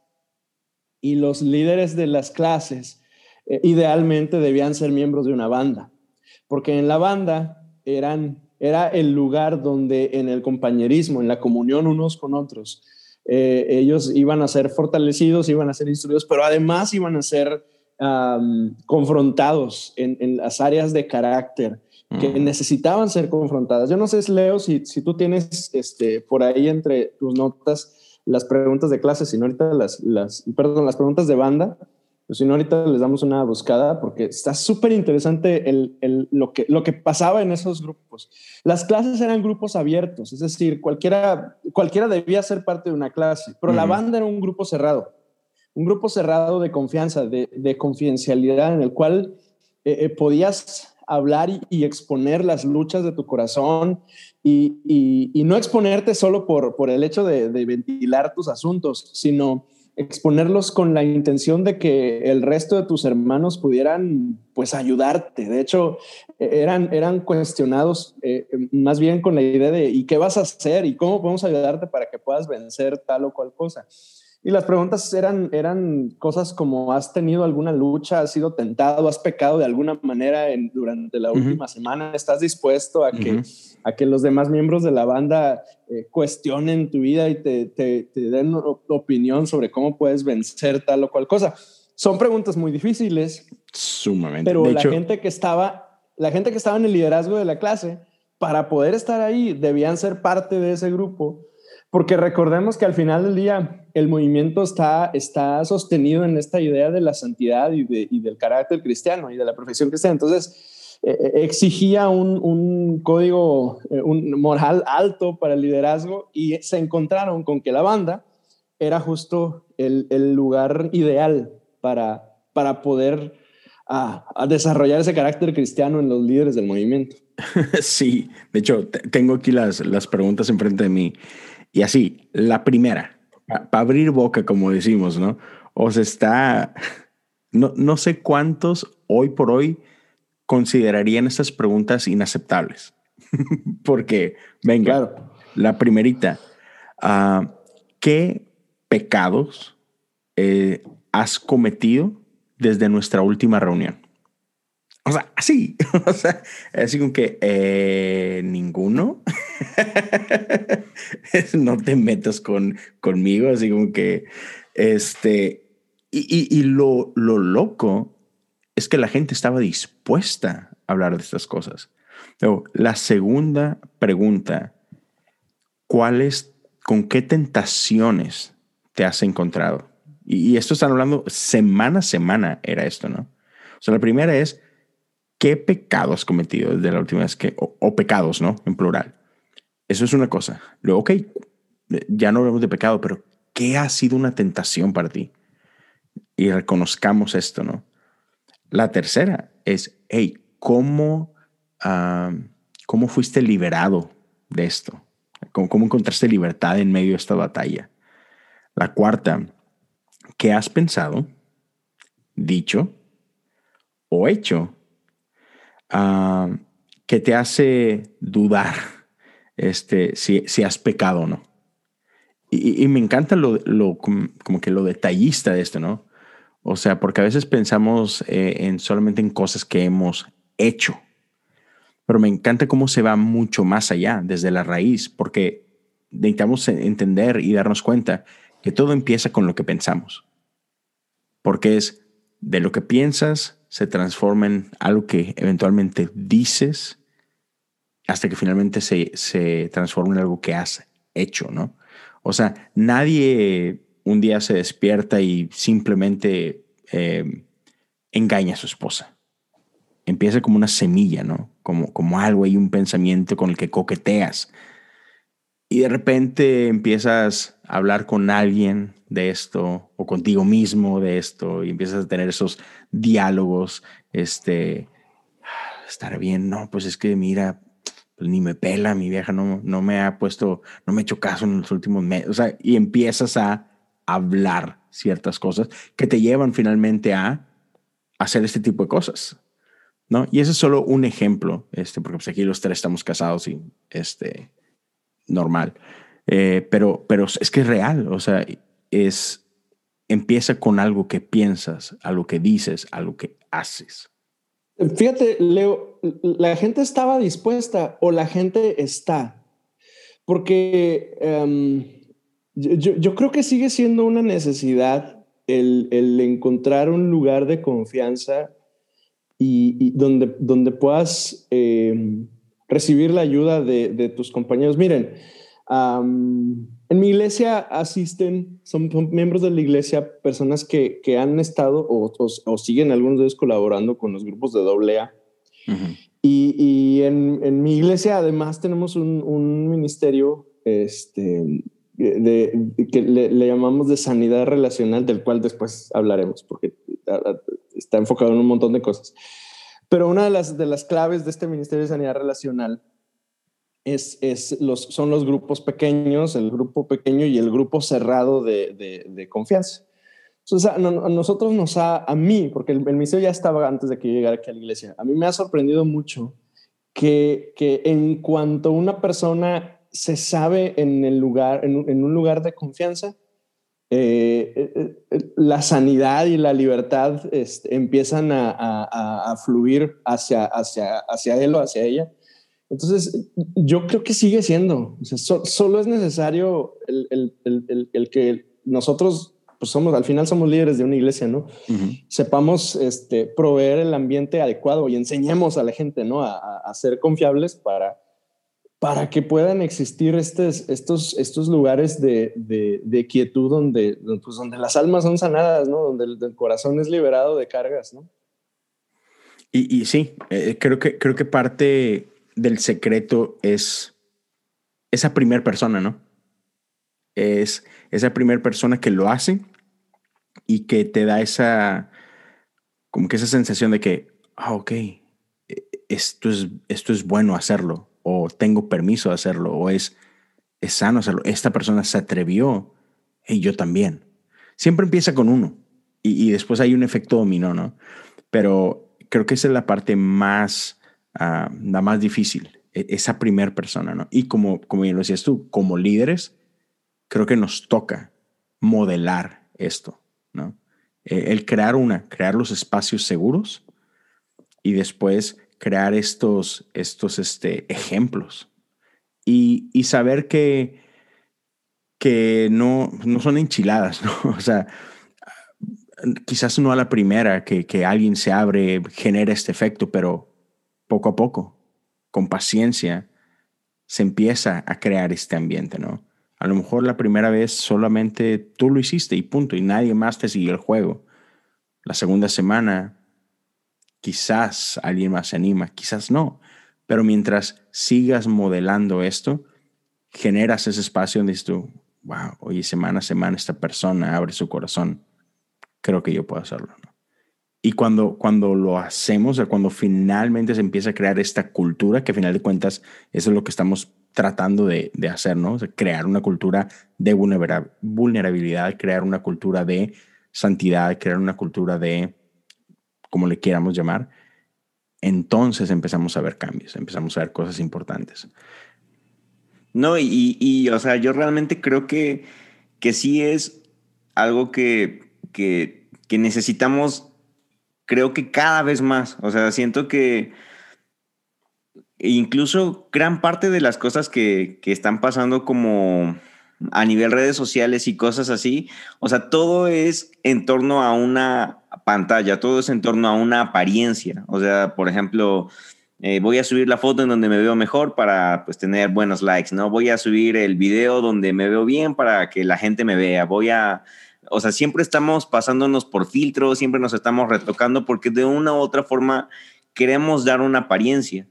y los líderes de las clases eh, idealmente debían ser miembros de una banda, porque en la banda eran, era el lugar donde en el compañerismo, en la comunión unos con otros, eh, ellos iban a ser fortalecidos, iban a ser instruidos, pero además iban a ser confrontados en, en, las áreas de carácter, que necesitaban ser confrontadas. Yo no sé, Leo, si, si tú tienes este, por ahí entre tus notas las preguntas de clase, si no ahorita las, las, perdón, las preguntas de banda, pues si no ahorita les damos una buscada porque está súper interesante el, el, lo, que, lo que pasaba en esos grupos. Las clases eran grupos abiertos, es decir, cualquiera, cualquiera debía ser parte de una clase, pero la banda era un grupo cerrado, un grupo cerrado de confianza, de, de confidencialidad en el cual eh, eh, podías hablar y, exponer las luchas de tu corazón y, no exponerte solo por, por el hecho de, ventilar tus asuntos, sino exponerlos con la intención de que el resto de tus hermanos pudieran pues ayudarte. De hecho, e, eran, eran cuestionados eh, más bien con la idea de ¿y qué vas a hacer? ¿Y cómo podemos ayudarte para que puedas vencer tal o cual cosa? Y las preguntas eran, eran cosas como, ¿has tenido alguna lucha? ¿Has sido tentado? ¿Has pecado de alguna manera en, durante la última semana? ¿Estás dispuesto a que, a que los demás miembros de la banda eh, cuestionen tu vida y te, te, te den opinión sobre cómo puedes vencer tal o cual cosa? Son preguntas muy difíciles. Sumamente. Pero la gente que estaba la gente que estaba en el liderazgo de la clase, para poder estar ahí, debían ser parte de ese grupo, porque recordemos que al final del día el movimiento está, está sostenido en esta idea de la santidad y, del carácter cristiano y de la profesión cristiana. Entonces, eh, eh, exigía un, código, eh, un moral alto para el liderazgo y se encontraron con que la banda era justo el, lugar ideal para, para poder a, desarrollar ese carácter cristiano en los líderes del movimiento. Sí, de hecho, tengo aquí las, las preguntas enfrente de mí. Y así, la primera, para abrir boca, como decimos, ¿no? O sea, está, no, no sé cuántos hoy por hoy considerarían estas preguntas inaceptables. Porque, venga, la primerita, uh, ¿qué pecados eh, has cometido desde nuestra última reunión? O sea, así, o sea, así como que eh, ninguno. no te metas con, conmigo, así como que, este, y, y, lo, lo loco es que la gente estaba dispuesta a hablar de estas cosas. Pero la segunda pregunta, ¿cuáles, con qué tentaciones te has encontrado? Y, y esto están hablando semana a semana, era esto, ¿no? O sea, la primera es, ¿qué pecado has cometido desde la última vez que, o, pecados, ¿no? En plural. Eso es una cosa. Luego, ok, ya no hablamos de pecado, pero ¿qué ha sido una tentación para ti? Y reconozcamos esto, ¿no? La tercera es, hey, ¿cómo, ¿cómo fuiste liberado de esto? ¿Cómo, ¿Cómo encontraste libertad en medio de esta batalla? La cuarta, ¿qué has pensado, dicho o hecho que te hace dudar este, si, si has pecado o no. Y, me encanta lo, lo, como que lo detallista de esto, ¿no? O sea, porque a veces pensamos eh, en solamente en cosas que hemos hecho, pero me encanta cómo se va mucho más allá, desde la raíz, porque necesitamos entender y darnos cuenta que todo empieza con lo que pensamos, porque es de lo que piensas se transforma en algo que eventualmente dices hasta que finalmente se, se transforma en algo que has hecho, ¿no? O sea, nadie un día se despierta y simplemente eh, engaña a su esposa. Empieza como una semilla, ¿no? Como, como algo y un pensamiento con el que coqueteas. Y de repente empiezas hablar con alguien de esto o contigo mismo de esto y empiezas a tener esos diálogos, este, estar bien, no, pues es que mira, pues ni me pela, mi vieja no, no me ha puesto, no me ha hecho caso en los últimos meses, o sea, y empiezas a hablar ciertas cosas que te llevan finalmente a hacer este tipo de cosas, ¿no? Y ese es solo un ejemplo, este, porque pues aquí los tres estamos casados y, este, normal, eh, pero, pero es que es real, o sea, es, empieza con algo que piensas, algo que dices, algo que haces. Fíjate, Leo, la gente estaba dispuesta o la gente está, porque em, yo, creo que sigue siendo una necesidad el, encontrar un lugar de confianza y, donde, donde puedas em, recibir la ayuda de, tus compañeros. Miren, en mi iglesia asisten, son, miembros de la iglesia, personas que, que han estado o, o, siguen algunos de ellos colaborando con los grupos de doble A. Y, y en, en, mi iglesia además tenemos un, un ministerio este, de, que le, le, llamamos de sanidad relacional, del cual después hablaremos, porque está enfocado en un montón de cosas. Pero una de las, de las claves de este ministerio de sanidad relacional es, los, son los grupos pequeños, el grupo pequeño y el grupo cerrado de, confianza. Entonces, a, nosotros nos ha, a mí, porque el, el, ya estaba antes de que yo llegara aquí a la iglesia, a mí me ha sorprendido mucho que, que en cuanto una persona se sabe en, el lugar, en, un lugar de confianza, eh, eh, eh, la sanidad y la libertad este, empiezan a, a, a, fluir hacia, hacia, hacia él o hacia ella entonces, yo creo que sigue siendo. solo es necesario el, el, el, el, que nosotros pues somos, al final somos líderes de una iglesia, ¿no? Sepamos este, proveer el ambiente adecuado y enseñemos a la gente, ¿no? A, ser confiables para, para que puedan existir estos, estos, estos lugares de, de, quietud donde, pues donde las almas son sanadas, ¿no? Donde el, corazón es liberado de cargas, ¿no? Y, y sí, eh, creo, que, creo que parte del secreto es esa primera persona, ¿no? Es esa primera persona que lo hace y que te da esa, como que esa sensación de que, ah, ok, e, esto es, esto es bueno hacerlo, o tengo permiso de hacerlo, o es, es sano hacerlo. Esta persona se atrevió y yo también. Siempre empieza con uno y, después hay un efecto dominó, ¿no? Pero creo que esa es la parte más, ah, la más difícil, e, esa primera persona, ¿no? Y como, como bien lo decías tú, como líderes, creo que nos toca modelar esto, ¿no? Eh, el crear una, crear los espacios seguros y después crear estos, estos este, ejemplos y, y saber que, que no, no son enchiladas, ¿no? O sea, quizás no a la primera que, que alguien se abre, genera este efecto, pero poco a poco, con paciencia, se empieza a crear este ambiente, ¿no? A lo mejor la primera vez solamente tú lo hiciste y punto, y nadie más te siguió el juego. La segunda semana, quizás alguien más se anima, quizás no. Pero mientras sigas modelando esto, generas ese espacio donde dices tú, wow, oye, semana a semana esta persona abre su corazón. Creo que yo puedo hacerlo. Y cuando, cuando lo hacemos, cuando finalmente se empieza a crear esta cultura, que a final de cuentas eso es lo que estamos tratando de, hacer, ¿no? crear una cultura de vulnerabilidad, crear una cultura de santidad, crear una cultura de, como le quieramos llamar, entonces empezamos a ver cambios, empezamos a ver cosas importantes. No, y, o sea, yo realmente creo que, que sí es algo que, que necesitamos, creo que cada vez más. O sea, siento que incluso gran parte de las cosas que, que están pasando como a nivel redes sociales y cosas así, o sea, todo es en torno a una pantalla, todo es en torno a una apariencia. O sea, por ejemplo, eh, voy a subir la foto en donde me veo mejor para pues tener buenos likes, ¿no? Voy a subir el video donde me veo bien para que la gente me vea. Voy a, o sea, siempre estamos pasándonos por filtros, siempre nos estamos retocando porque de una u otra forma queremos dar una apariencia.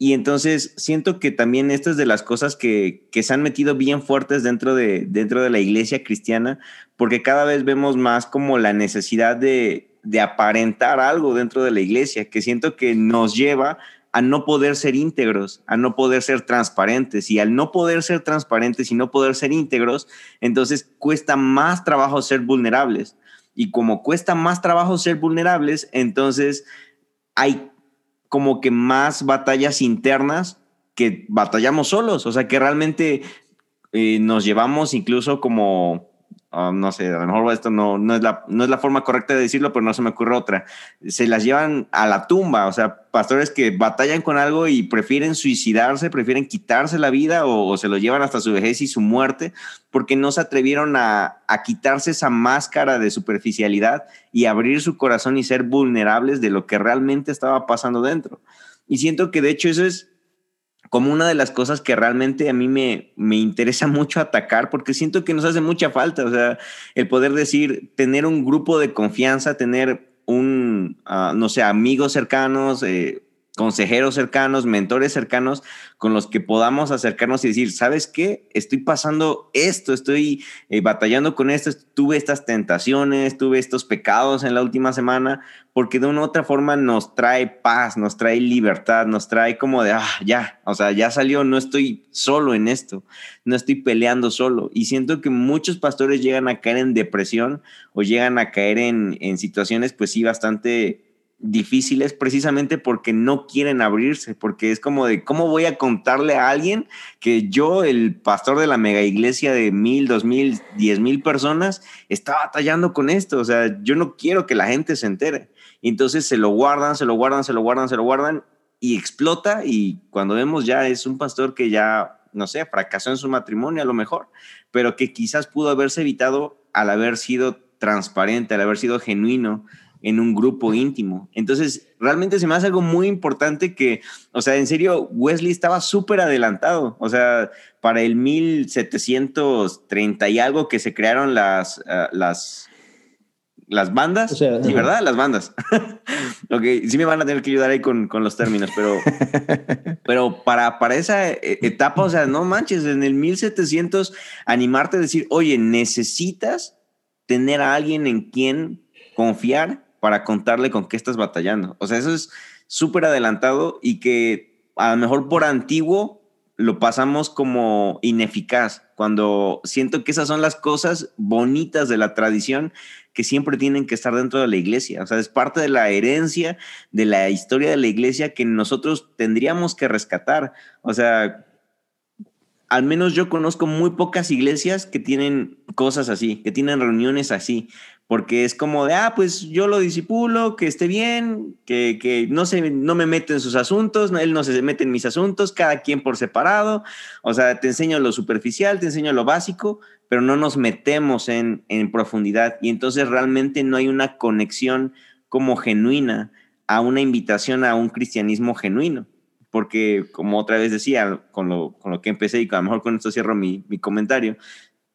Y entonces siento que también esto es de las cosas que, que, se han metido bien fuertes dentro de, dentro de la iglesia cristiana, porque cada vez vemos más como la necesidad de, de aparentar algo dentro de la iglesia, que siento que nos lleva a no poder ser íntegros, a no poder ser transparentes. Y al no poder ser transparentes y no poder ser íntegros, entonces cuesta más trabajo ser vulnerables. Y como cuesta más trabajo ser vulnerables, entonces hay como que más batallas internas que batallamos solos, o sea, que realmente eh, nos llevamos incluso como, ah, no sé, a lo mejor esto no, no, es la, no es la forma correcta de decirlo, pero no se me ocurre otra, se las llevan a la tumba, o sea, pastores que batallan con algo y prefieren suicidarse, prefieren quitarse la vida o, se lo llevan hasta su vejez y su muerte, porque no se atrevieron a, a quitarse esa máscara de superficialidad y abrir su corazón y ser vulnerables de lo que realmente estaba pasando dentro. Y siento que de hecho eso es como una de las cosas que realmente a mí me, me interesa mucho atacar, porque siento que nos hace mucha falta, o sea, el poder decir, tener un grupo de confianza, tener un, ah, no sé, amigos cercanos, eh, consejeros cercanos, mentores cercanos con los que podamos acercarnos y decir, ¿sabes qué? Estoy pasando esto, estoy eh, batallando con esto, tuve estas tentaciones, tuve estos pecados en la última semana, porque de una u otra forma nos trae paz, nos trae libertad, nos trae como de, ah, ya, o sea, ya salió, no estoy solo en esto, no estoy peleando solo. Y siento que muchos pastores llegan a caer en depresión o llegan a caer en, en situaciones, pues sí, bastante difíciles precisamente porque no quieren abrirse, porque es como de, ¿cómo voy a contarle a alguien que yo, el pastor de la mega iglesia de mil, dos mil, diez mil personas, está batallando con esto? O sea, yo no quiero que la gente se entere. Y entonces se lo guardan, se lo guardan, se lo guardan, se lo guardan y explota y cuando vemos ya es un pastor que ya, no sé, fracasó en su matrimonio a lo mejor, pero que quizás pudo haberse evitado al haber sido transparente, al haber sido genuino en un grupo íntimo. Entonces, realmente se me hace algo muy importante que, o sea, en serio, Wesley estaba súper adelantado. O sea, para el 1730 y algo que se crearon las, uh, las, las bandas. O sea, sí, ¿verdad? Las bandas. ok, sí me van a tener que ayudar ahí con, con los términos, pero, pero para, para esa e, etapa, o sea, no manches, en el 1700 animarte a decir, oye, necesitas tener a alguien en quien confiar para contarle con qué estás batallando. O sea, eso es súper adelantado y que a lo mejor por antiguo lo pasamos como ineficaz, cuando siento que esas son las cosas bonitas de la tradición que siempre tienen que estar dentro de la iglesia. O sea, es parte de la herencia, de la historia de la iglesia que nosotros tendríamos que rescatar. O sea, al menos yo conozco muy pocas iglesias que tienen cosas así, que tienen reuniones así, porque es como de, ah, pues yo lo disipulo, que esté bien, que, que no, se, no me meto en sus asuntos, él no se mete en mis asuntos, cada quien por separado, o sea, te enseño lo superficial, te enseño lo básico, pero no nos metemos en, en profundidad. Y entonces realmente no hay una conexión como genuina a una invitación a un cristianismo genuino porque como otra vez decía, con lo, con lo que empecé y a lo mejor con esto cierro mi, mi, comentario,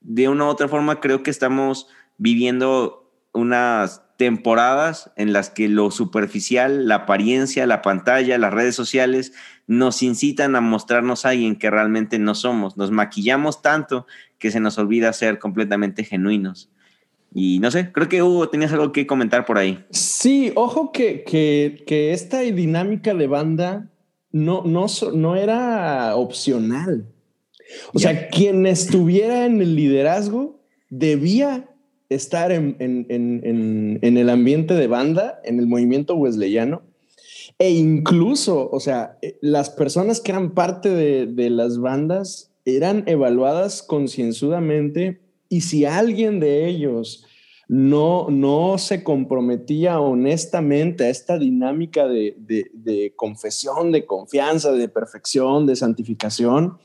de una u otra forma creo que estamos viviendo unas temporadas en las que lo superficial, la apariencia, la pantalla, las redes sociales nos incitan a mostrarnos a alguien que realmente no somos. Nos maquillamos tanto que se nos olvida ser completamente genuinos. Y no sé, creo que Hugo, tenías algo que comentar por ahí. Sí, ojo que, que, que esta dinámica de banda no, no, no era opcional. O sea, quien estuviera en el liderazgo debía estar en, el ambiente de banda, en el movimiento wesleyano, e incluso, o sea, eh, las personas que eran parte de, las bandas eran evaluadas concienzudamente y si alguien de ellos no, no se comprometía honestamente a esta dinámica de, de confesión, de confianza, de perfección, de santificación,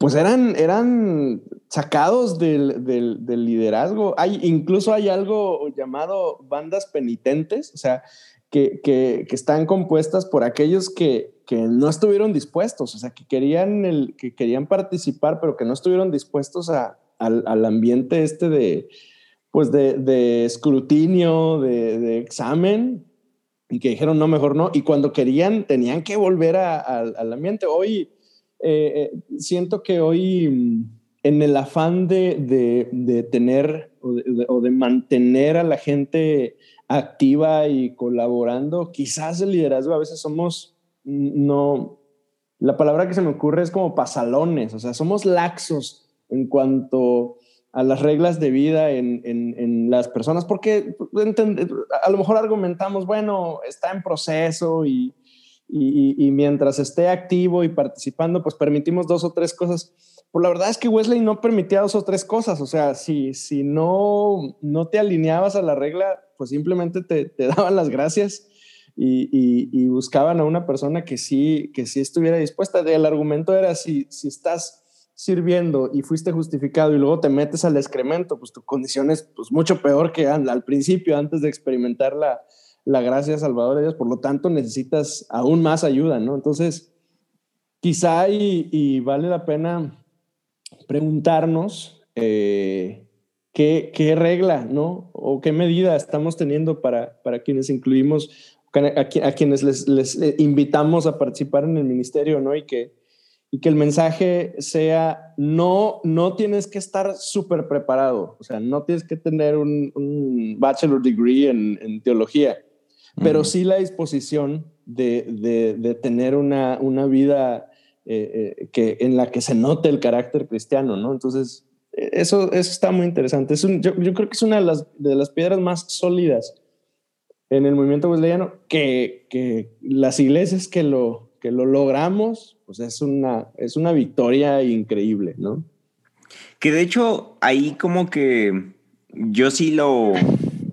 pues eran, eran sacados del, del, liderazgo. Hay, incluso hay algo llamado bandas penitentes, o sea, que, que, están compuestas por aquellos que, que, no estuvieron dispuestos, o sea, que querían, el, que querían participar, pero que no estuvieron dispuestos a, al, ambiente este de, pues de, de escrutinio, de, de, examen, y que dijeron, no, mejor no, y cuando querían, tenían que volver a, al ambiente. Hoy eh, eh, siento que hoy mm, en el afán de, de, tener o de, mantener a la gente activa y colaborando, quizás el liderazgo a veces somos, mm, no, la palabra que se me ocurre es como pasalones, o sea, somos laxos en cuanto a las reglas de vida en, en, las personas, porque a lo mejor argumentamos, bueno, está en proceso y, y, mientras esté activo y participando, pues permitimos dos o tres cosas. Pues la verdad es que Wesley no permitía dos o tres cosas, o sea, si, si no, no te alineabas a la regla, pues simplemente te, te daban las gracias y, y, buscaban a una persona que sí, que sí estuviera dispuesta. El argumento era, si, si estás sirviendo y fuiste justificado y luego te metes al excremento, pues tu condición es pues, mucho peor que al principio, antes de experimentar la, la gracia salvadora de Dios, por lo tanto necesitas aún más ayuda, ¿no? Entonces, quizá y, vale la pena preguntarnos eh, qué, regla, ¿no? O qué medida estamos teniendo para, para quienes incluimos, a, quienes les, invitamos a participar en el ministerio, ¿no? Y que, y que el mensaje sea, no, no tienes que estar súper preparado, o sea, no tienes que tener un, bachelor degree en, en teología pero sí la disposición de, de, tener una, una vida eh, eh, que, en la que se note el carácter cristiano, ¿no? Entonces, eso, eso está muy interesante. Es yo, yo, creo que es una de las, de las piedras más sólidas en el movimiento wesleyano, que, que las iglesias que lo, que lo logramos, pues es una, es una victoria increíble, ¿no? Que de hecho, ahí como que yo sí lo,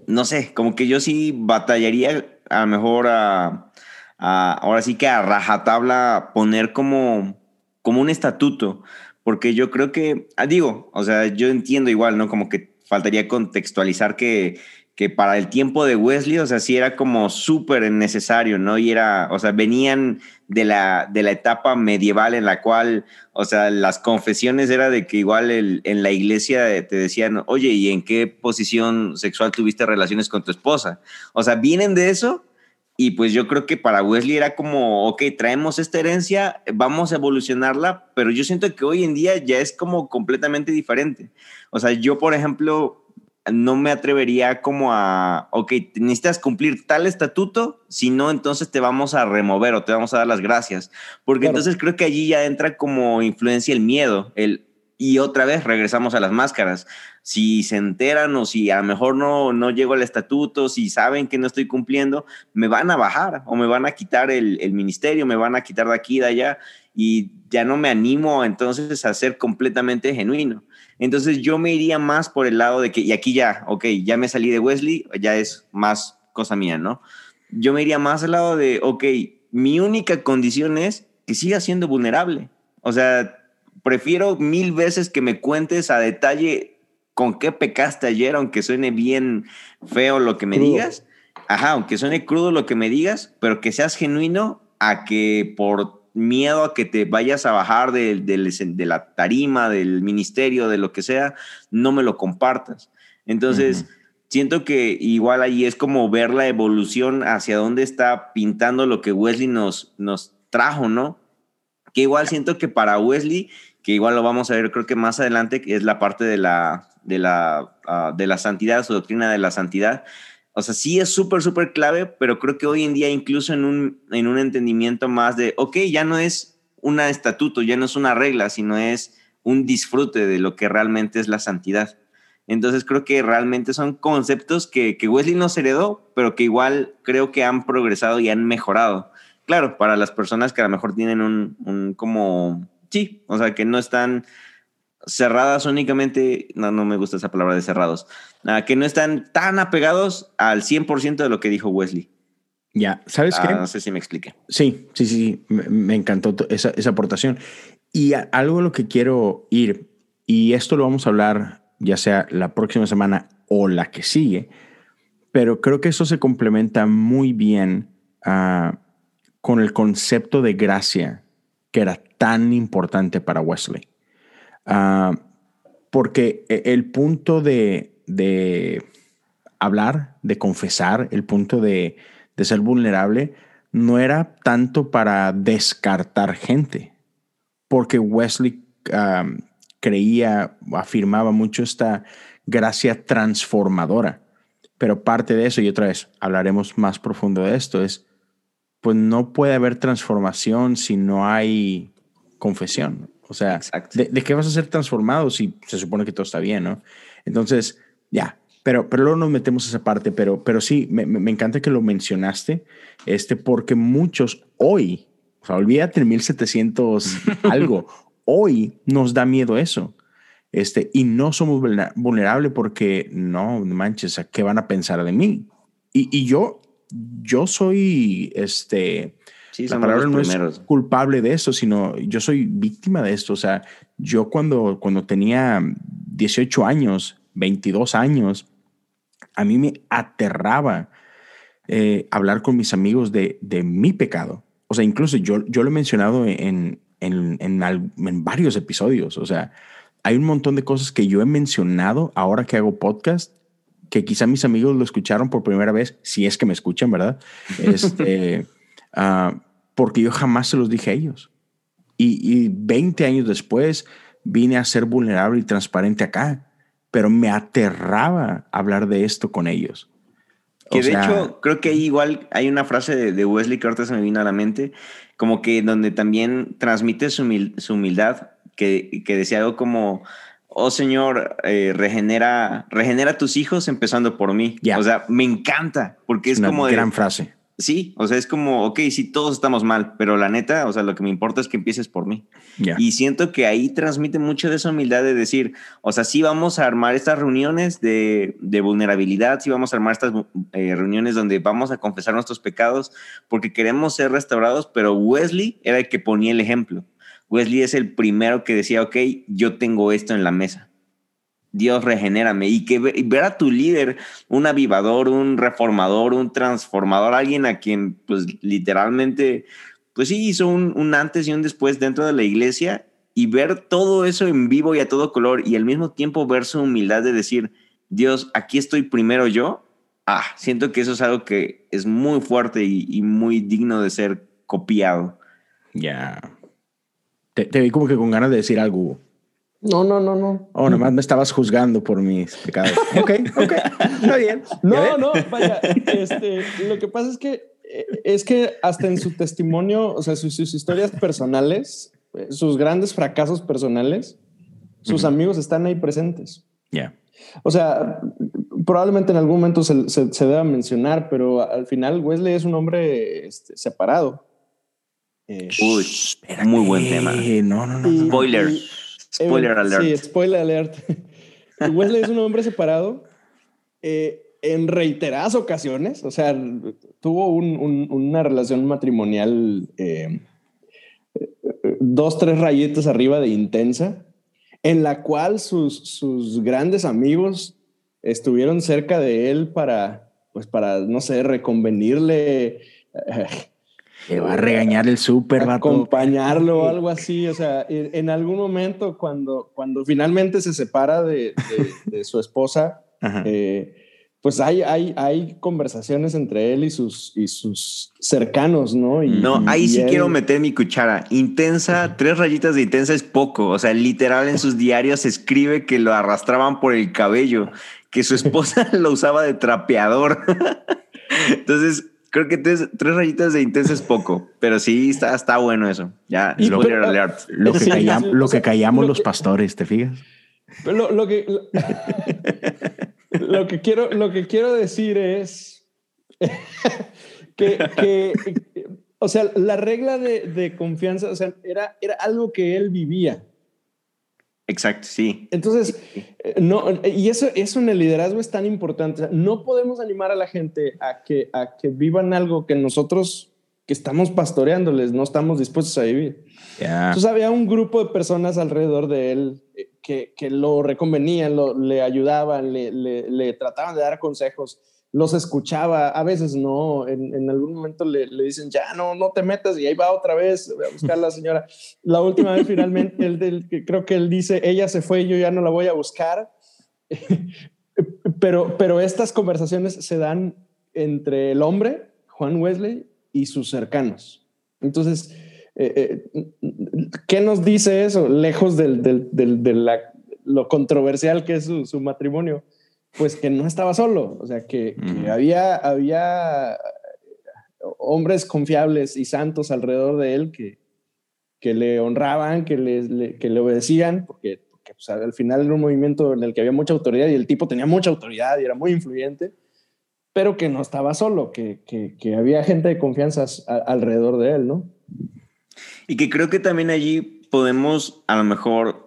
no sé, como que yo sí batallaría a lo mejor a, ahora sí que a rajatabla poner como, como un estatuto, porque yo creo que, ah, digo, o sea, yo entiendo igual, ¿no? Como que faltaría contextualizar que, que para el tiempo de Wesley, o sea, sí era como súper necesario, ¿no? Y era, o sea, venían de la, de la etapa medieval en la cual, o sea, las confesiones era de que igual en la iglesia te decían, oye, ¿y en qué posición sexual tuviste relaciones con tu esposa? O sea, vienen de eso y pues yo creo que para Wesley era como, ok, traemos esta herencia, vamos a evolucionarla, pero yo siento que hoy en día ya es como completamente diferente. O sea, yo, por ejemplo, no me atrevería como a, ok, necesitas cumplir tal estatuto, si no, entonces te vamos a remover o te vamos a dar las gracias. Porque entonces creo que allí ya entra como influencia el miedo, el, y otra vez regresamos a las máscaras. Si se enteran o si a lo mejor no, no llego al estatuto, si saben que no estoy cumpliendo, me van a bajar o me van a quitar el, el ministerio, me van a quitar de aquí, de allá y ya no me animo entonces a ser completamente genuino. Entonces yo me iría más por el lado de que, y aquí ya, ok, ya me salí de Wesley, ya es más cosa mía, ¿no? Yo me iría más al lado de, ok, mi única condición es que siga siendo vulnerable. O sea, prefiero mil veces que me cuentes a detalle con qué pecaste ayer, aunque suene bien feo lo que me digas. Ajá, aunque suene crudo lo que me digas, pero que seas genuino a que por miedo a que te vayas a bajar de, de, la tarima, del ministerio, de lo que sea, no me lo compartas. Entonces, siento que igual ahí es como ver la evolución hacia dónde está pintando lo que Wesley nos, nos trajo, ¿no? Que igual siento que para Wesley que igual lo vamos a ver creo que más adelante, que es la parte de la, de la, ah, de la santidad, su doctrina de la santidad. O sea, sí es súper, súper clave, pero creo que hoy en día incluso en un, en un entendimiento más de, ok, ya no es un estatuto, ya no es una regla, sino es un disfrute de lo que realmente es la santidad. Entonces creo que realmente son conceptos que, que Wesley nos heredó, pero que igual creo que han progresado y han mejorado. Claro, para las personas que a lo mejor tienen un, un como Sí, o sea, que no están cerradas únicamente, no, no me gusta esa palabra de cerrados, uh, que no están tan apegados al 100% de lo que dijo Wesley. Ya, ¿sabes qué? No sé si me explique. Sí, sí, sí, me, me encantó esa, esa, aportación. Y a, algo a lo que quiero ir, y esto lo vamos a hablar ya sea la próxima semana o la que sigue, pero creo que eso se complementa muy bien uh, con el concepto de gracia que era tan importante para Wesley. Uh, porque e, el punto de, hablar, de confesar, el punto de, ser vulnerable, no era tanto para descartar gente, porque Wesley creía, afirmaba mucho esta gracia transformadora. Pero parte de eso, y otra vez hablaremos más profundo de esto, es pues no puede haber transformación si no hay confesión. O sea, de, qué vas a ser transformado si se supone que todo está bien, no? Entonces, ya, pero, pero luego nos metemos a esa parte, pero, pero sí, me, me encanta que lo mencionaste, este, porque muchos hoy, o sea, olvídate el 1700 algo, hoy nos da miedo eso. Este, y no somos vulnerables porque no manches, ¿a qué van a pensar de mí? Y, y yo yo soy, este, la palabra no es culpable de esto, sino yo soy víctima de esto. O sea, yo cuando, cuando tenía 18 años, 22 años, a mí me aterraba eh, hablar con mis amigos de, de, mi pecado. O sea, incluso yo, yo lo he mencionado en, en, en, en varios episodios. O sea, hay un montón de cosas que yo he mencionado ahora que hago podcast que quizá mis amigos lo escucharon por primera vez, si es que me escuchan, ¿verdad? Este, uh, porque yo jamás se los dije a ellos. Y, y 20 años después vine a ser vulnerable y transparente acá, pero me aterraba hablar de esto con ellos. Que de hecho, creo que ahí igual hay una frase de, de, Wesley que ahorita se me vino a la mente, como que donde también transmite su, humil, su humildad, que, que decía algo como, oh Señor, eh, regenera, regenera tus hijos empezando por mí. O sea, me encanta porque es, es como... Una gran frase. Sí, o sea, es como, ok, sí, todos estamos mal, pero la neta, o sea, lo que me importa es que empieces por mí. Yeah. Y siento que ahí transmite mucho de esa humildad de decir, o sea, sí vamos a armar estas reuniones de, de vulnerabilidad, sí vamos a armar estas eh, reuniones donde vamos a confesar nuestros pecados porque queremos ser restaurados, pero Wesley era el que ponía el ejemplo. Wesley es el primero que decía, ok, yo tengo esto en la mesa. Dios regenérame y que ver a tu líder, un avivador, un reformador, un transformador, alguien a quien pues literalmente, pues sí, hizo un, un antes y un después dentro de la iglesia y ver todo eso en vivo y a todo color y al mismo tiempo ver su humildad de decir, Dios, aquí estoy primero yo. Ah, siento que eso es algo que es muy fuerte y, muy digno de ser copiado. Ya. Te, te, vi como que con ganas de decir algo. No, no, no, no. Oh, nomás me estabas juzgando por mis pecados. ok, ok, está bien. No, no, vaya, este, lo que pasa es que eh, es que hasta en su testimonio, o sea, sus historias personales, sus grandes fracasos personales, sus amigos están ahí presentes. Ya. O sea, probablemente en algún momento se, se, deba mencionar, pero al final Wesley es un hombre este, separado. Eh, Uy, muy buen tema. No, no, no. spoiler. Spoiler alert. Sí, spoiler alert. Wesley es un hombre separado eh, en reiteradas ocasiones. O sea, tuvo una relación matrimonial eh, dos, tres rayitas arriba de intensa, en la cual sus, sus grandes amigos estuvieron cerca de él para, pues para, no sé, reconvenirle. Le va a regañar el súper, va acompañarlo o algo así. O sea, en, algún momento cuando, cuando finalmente se separa de, de, su esposa, eh, pues hay, hay, hay conversaciones entre él y sus, y sus cercanos, ¿no? Y, no, ahí sí quiero meter mi cuchara. Intensa, tres rayitas de intensa es poco. O sea, literal en sus diarios escribe que lo arrastraban por el cabello, que su esposa lo usaba de trapeador. Entonces, creo que tres, rayitas de intensa es poco, pero sí está, está bueno eso. Ya, lo, alert. Lo que, callamos, lo que callamos los pastores, ¿te fijas? Lo, lo que lo que quiero, lo que quiero decir es que, o sea, la regla de, confianza, o sea, era, era algo que él vivía. Exacto, sí. Entonces, eh, no, y eso, eso en el liderazgo es tan importante. no podemos animar a la gente a que, a que vivan algo que nosotros que estamos pastoreándoles no estamos dispuestos a vivir. Entonces había un grupo de personas alrededor de él eh, que, lo reconvenían, lo, le ayudaban, le, le, trataban de dar consejos, los escuchaba, a veces no, en, algún momento le, dicen, ya no, no te metas y ahí va otra vez a buscar a la señora. La última vez finalmente, él, creo que él dice, ella se fue yo ya no la voy a buscar. pero, pero estas conversaciones se dan entre el hombre, Juan Wesley, y sus cercanos. Entonces, eh, eh, ¿qué nos dice eso? Lejos del, de la, lo controversial que es su, matrimonio, pues que no estaba solo, o sea, que, había, había hombres confiables y santos alrededor de él que, que le honraban, que le, que le obedecían, porque, pues, al final era un movimiento en el que había mucha autoridad y el tipo tenía mucha autoridad y era muy influyente, pero que no estaba solo, que, que había gente de confianza alrededor de él, ¿no? Y que creo que también allí podemos, a lo mejor,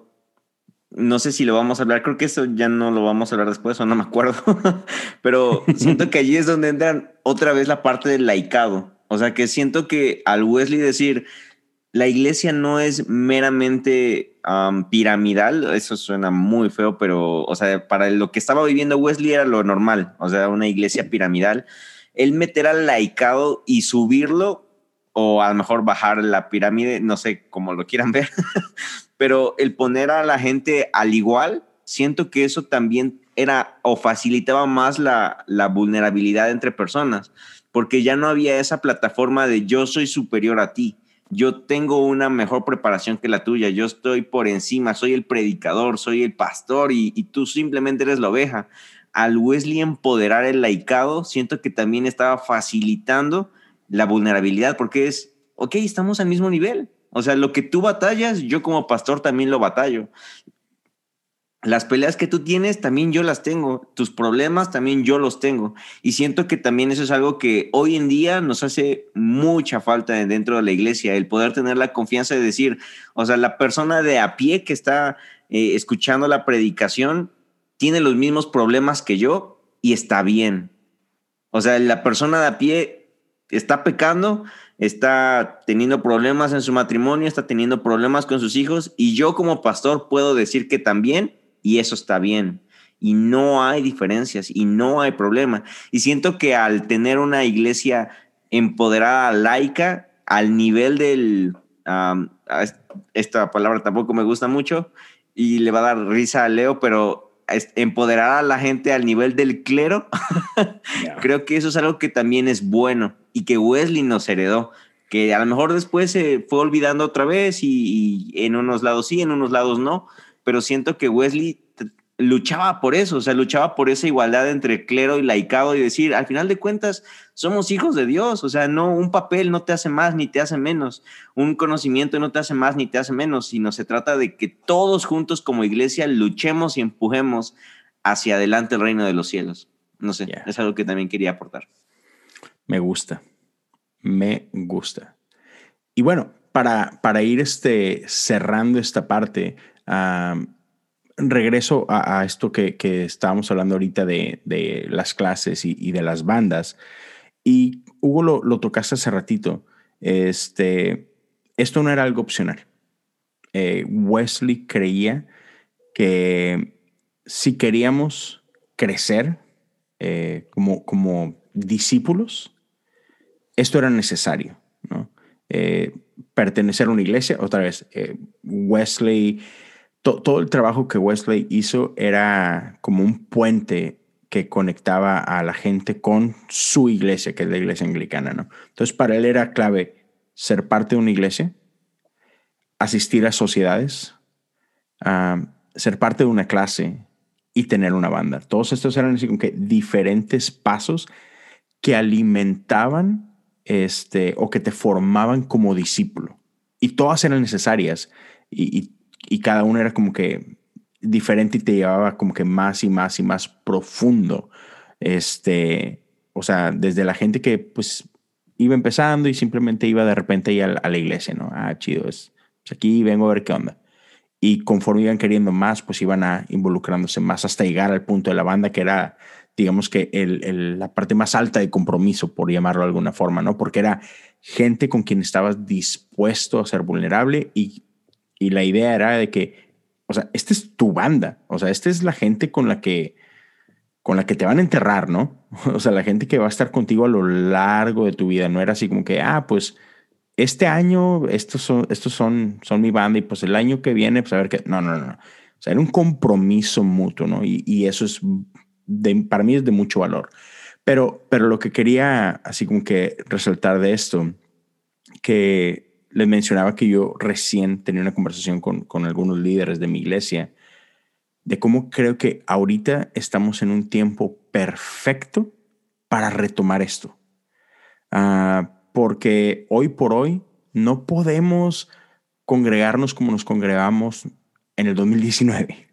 no sé si lo vamos a hablar, creo que eso ya no lo vamos a hablar después o no me acuerdo, pero siento que allí es donde entra otra vez la parte del laicado. O sea, que siento que al Wesley decir, la iglesia no es meramente piramidal, eso suena muy feo, pero, o sea, para lo que estaba viviendo Wesley era lo normal, o sea, una iglesia piramidal. Él meter al laicado y subirlo o a lo mejor bajar la pirámide, no sé cómo lo quieran ver, pero el poner a la gente al igual, siento que eso también era o facilitaba más la, la vulnerabilidad entre personas, porque ya no había esa plataforma de yo soy superior a ti, yo tengo una mejor preparación que la tuya, yo estoy por encima, soy el predicador, soy el pastor y, y tú simplemente eres la oveja. Al Wesley empoderar el laicado, siento que también estaba facilitando la vulnerabilidad, porque es, ok, estamos al mismo nivel. O sea, lo que tú batallas, yo como pastor también lo batallo. Las peleas que tú tienes, también yo las tengo. Tus problemas, también yo los tengo. Y siento que también eso es algo que hoy en día nos hace mucha falta dentro de la iglesia, el poder tener la confianza de decir, o sea, la persona de a pie que está eh, escuchando la predicación tiene los mismos problemas que yo y está bien. O sea, la persona de a pie está pecando, está teniendo problemas en su matrimonio, está teniendo problemas con sus hijos y yo como pastor puedo decir que también y eso está bien. Y no hay diferencias y no hay problema. Y siento que al tener una iglesia empoderada laica, al nivel del, esta palabra tampoco me gusta mucho y le va a dar risa a Leo, pero empoderar a la gente al nivel del clero, creo que eso es algo que también es bueno y que Wesley nos heredó, que a lo mejor después se fue olvidando otra vez y, y en unos lados sí, en unos lados no, pero siento que Wesley luchaba por eso, o sea, luchaba por esa igualdad entre clero y laicado y decir, al final de cuentas, somos hijos de Dios, o sea, no un papel no te hace más ni te hace menos, un conocimiento no te hace más ni te hace menos, sino se trata de que todos juntos como iglesia luchemos y empujemos hacia adelante el reino de los cielos. No sé, es algo que también quería aportar. Me gusta, me gusta. Y bueno, para, para ir este, cerrando esta parte, regreso a, esto que, estábamos hablando ahorita de, las clases y, de las bandas. Y Hugo lo, lo, tocaste hace ratito. Este, esto no era algo opcional. Eh, Wesley creía que si queríamos crecer eh, como, como discípulos, esto era necesario. ¿no? Eh, pertenecer a una iglesia, otra vez, Wesley todo el trabajo que Wesley hizo era como un puente que conectaba a la gente con su iglesia, que es la iglesia anglicana, ¿no? Entonces, para él era clave ser parte de una iglesia, asistir a sociedades, ser parte de una clase y tener una banda. Todos estos eran así como que diferentes pasos que alimentaban este, o que te formaban como discípulo. Y todas eran necesarias. Y, y y cada uno era como que diferente y te llevaba como que más y más y más profundo. Este, o sea, desde la gente que pues iba empezando y simplemente iba de repente ahí a, la iglesia, ¿no? Ah, chido, es, pues aquí vengo a ver qué onda. Y conforme iban queriendo más, pues iban a involucrándose más hasta llegar al punto de la banda que era, digamos que el, la parte más alta de compromiso, por llamarlo de alguna forma, ¿no? Porque era gente con quien estabas dispuesto a ser vulnerable y y la idea era de que, o sea, esta es tu banda, o sea, esta es la gente con la que, con la que te van a enterrar, ¿no? O sea, la gente que va a estar contigo a lo largo de tu vida, no era así como que, ah, pues este año estos son, estos son, son mi banda y pues el año que viene, pues a ver qué, no, no, no, o sea, era un compromiso mutuo, ¿no? Y, y eso es, de, para mí es de mucho valor. Pero, pero lo que quería así como que resaltar de esto, que les mencionaba que yo recién tenía una conversación con, con algunos líderes de mi iglesia de cómo creo que ahorita estamos en un tiempo perfecto para retomar esto. Ah, porque hoy por hoy no podemos congregarnos como nos congregamos en el 2019.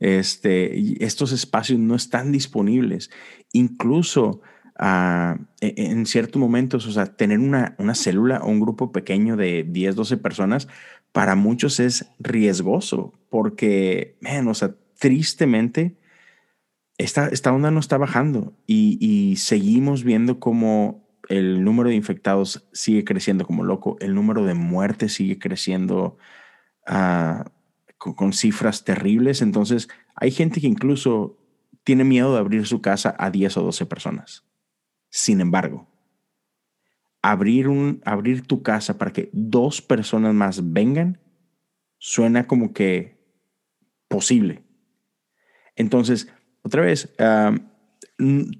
Este, estos espacios no están disponibles. Incluso e, en ciertos momentos, o sea, tener una, una célula o un grupo pequeño de 10, 12 personas, para muchos es riesgoso, porque, o sea, tristemente, esta, esta onda no está bajando y, seguimos viendo como el número de infectados sigue creciendo como loco, el número de muertes sigue creciendo con, con, cifras terribles. Entonces, hay gente que incluso tiene miedo de abrir su casa a 10 o 12 personas. Sin embargo, abrir, un, abrir tu casa para que dos personas más vengan suena como que posible. Entonces, otra vez,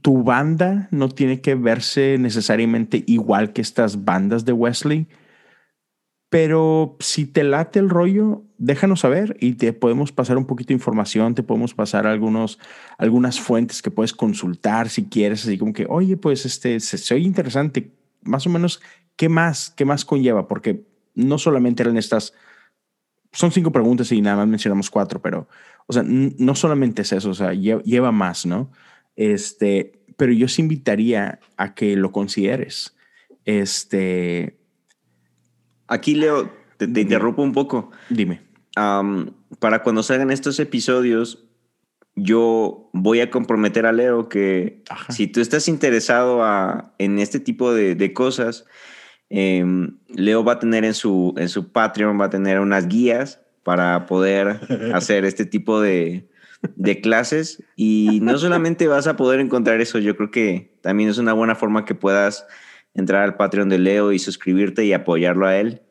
tu banda no tiene que verse necesariamente igual que estas bandas de Wesley, pero si te late el rollo, déjanos saber y te podemos pasar un poquito de información, te podemos pasar algunos, algunas fuentes que puedes consultar si quieres, así como que, oye, pues este, se, oye interesante, más o menos, ¿qué más, qué más conlleva? Porque no solamente eran estas, son cinco preguntas y nada más mencionamos cuatro, pero, o sea, no solamente es eso, o sea, lleva, lleva más, ¿no? Este, pero yo os invitaría a que lo consideres. Este, Aquí, Leo, te, interrumpo un poco. Dime. para cuando salgan estos episodios, yo voy a comprometer a Leo que si tú estás interesado en este tipo de, cosas, em, Leo va a tener en su, en su Patreon, va a tener unas guías para poder hacer este tipo de, de clases y no solamente vas a poder encontrar eso, yo creo que también es una buena forma que puedas entrar al Patreon de Leo y suscribirte y apoyarlo a él.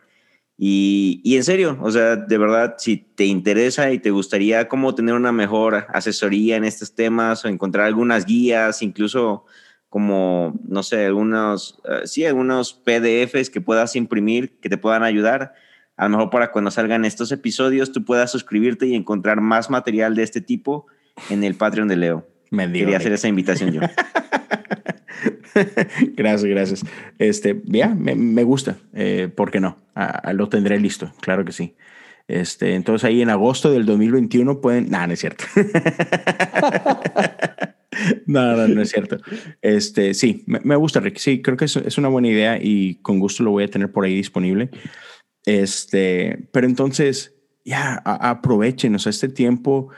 Y, y, en serio, o sea, de verdad, si te interesa y te gustaría cómo tener una mejor asesoría en estos temas o encontrar algunas guías, incluso como, no sé, algunos, uh, sí, algunos PDFs que puedas imprimir que te puedan ayudar, a lo mejor para cuando salgan estos episodios tú puedas suscribirte y encontrar más material de este tipo en el Patreon de Leo. Me Quería hacer esa invitación yo. gracias, gracias. Este, ya, me, gusta. Eh, ¿Por qué no? Ah, lo tendré listo, claro que sí. Este, entonces ahí en agosto del 2021 pueden... No, no es cierto. no, no, no es cierto. Este, sí, me, gusta, Rick. Sí, creo que es, es, una buena idea y con gusto lo voy a tener por ahí disponible. Este, pero entonces, ya, aprovechen, o sea, este tiempo.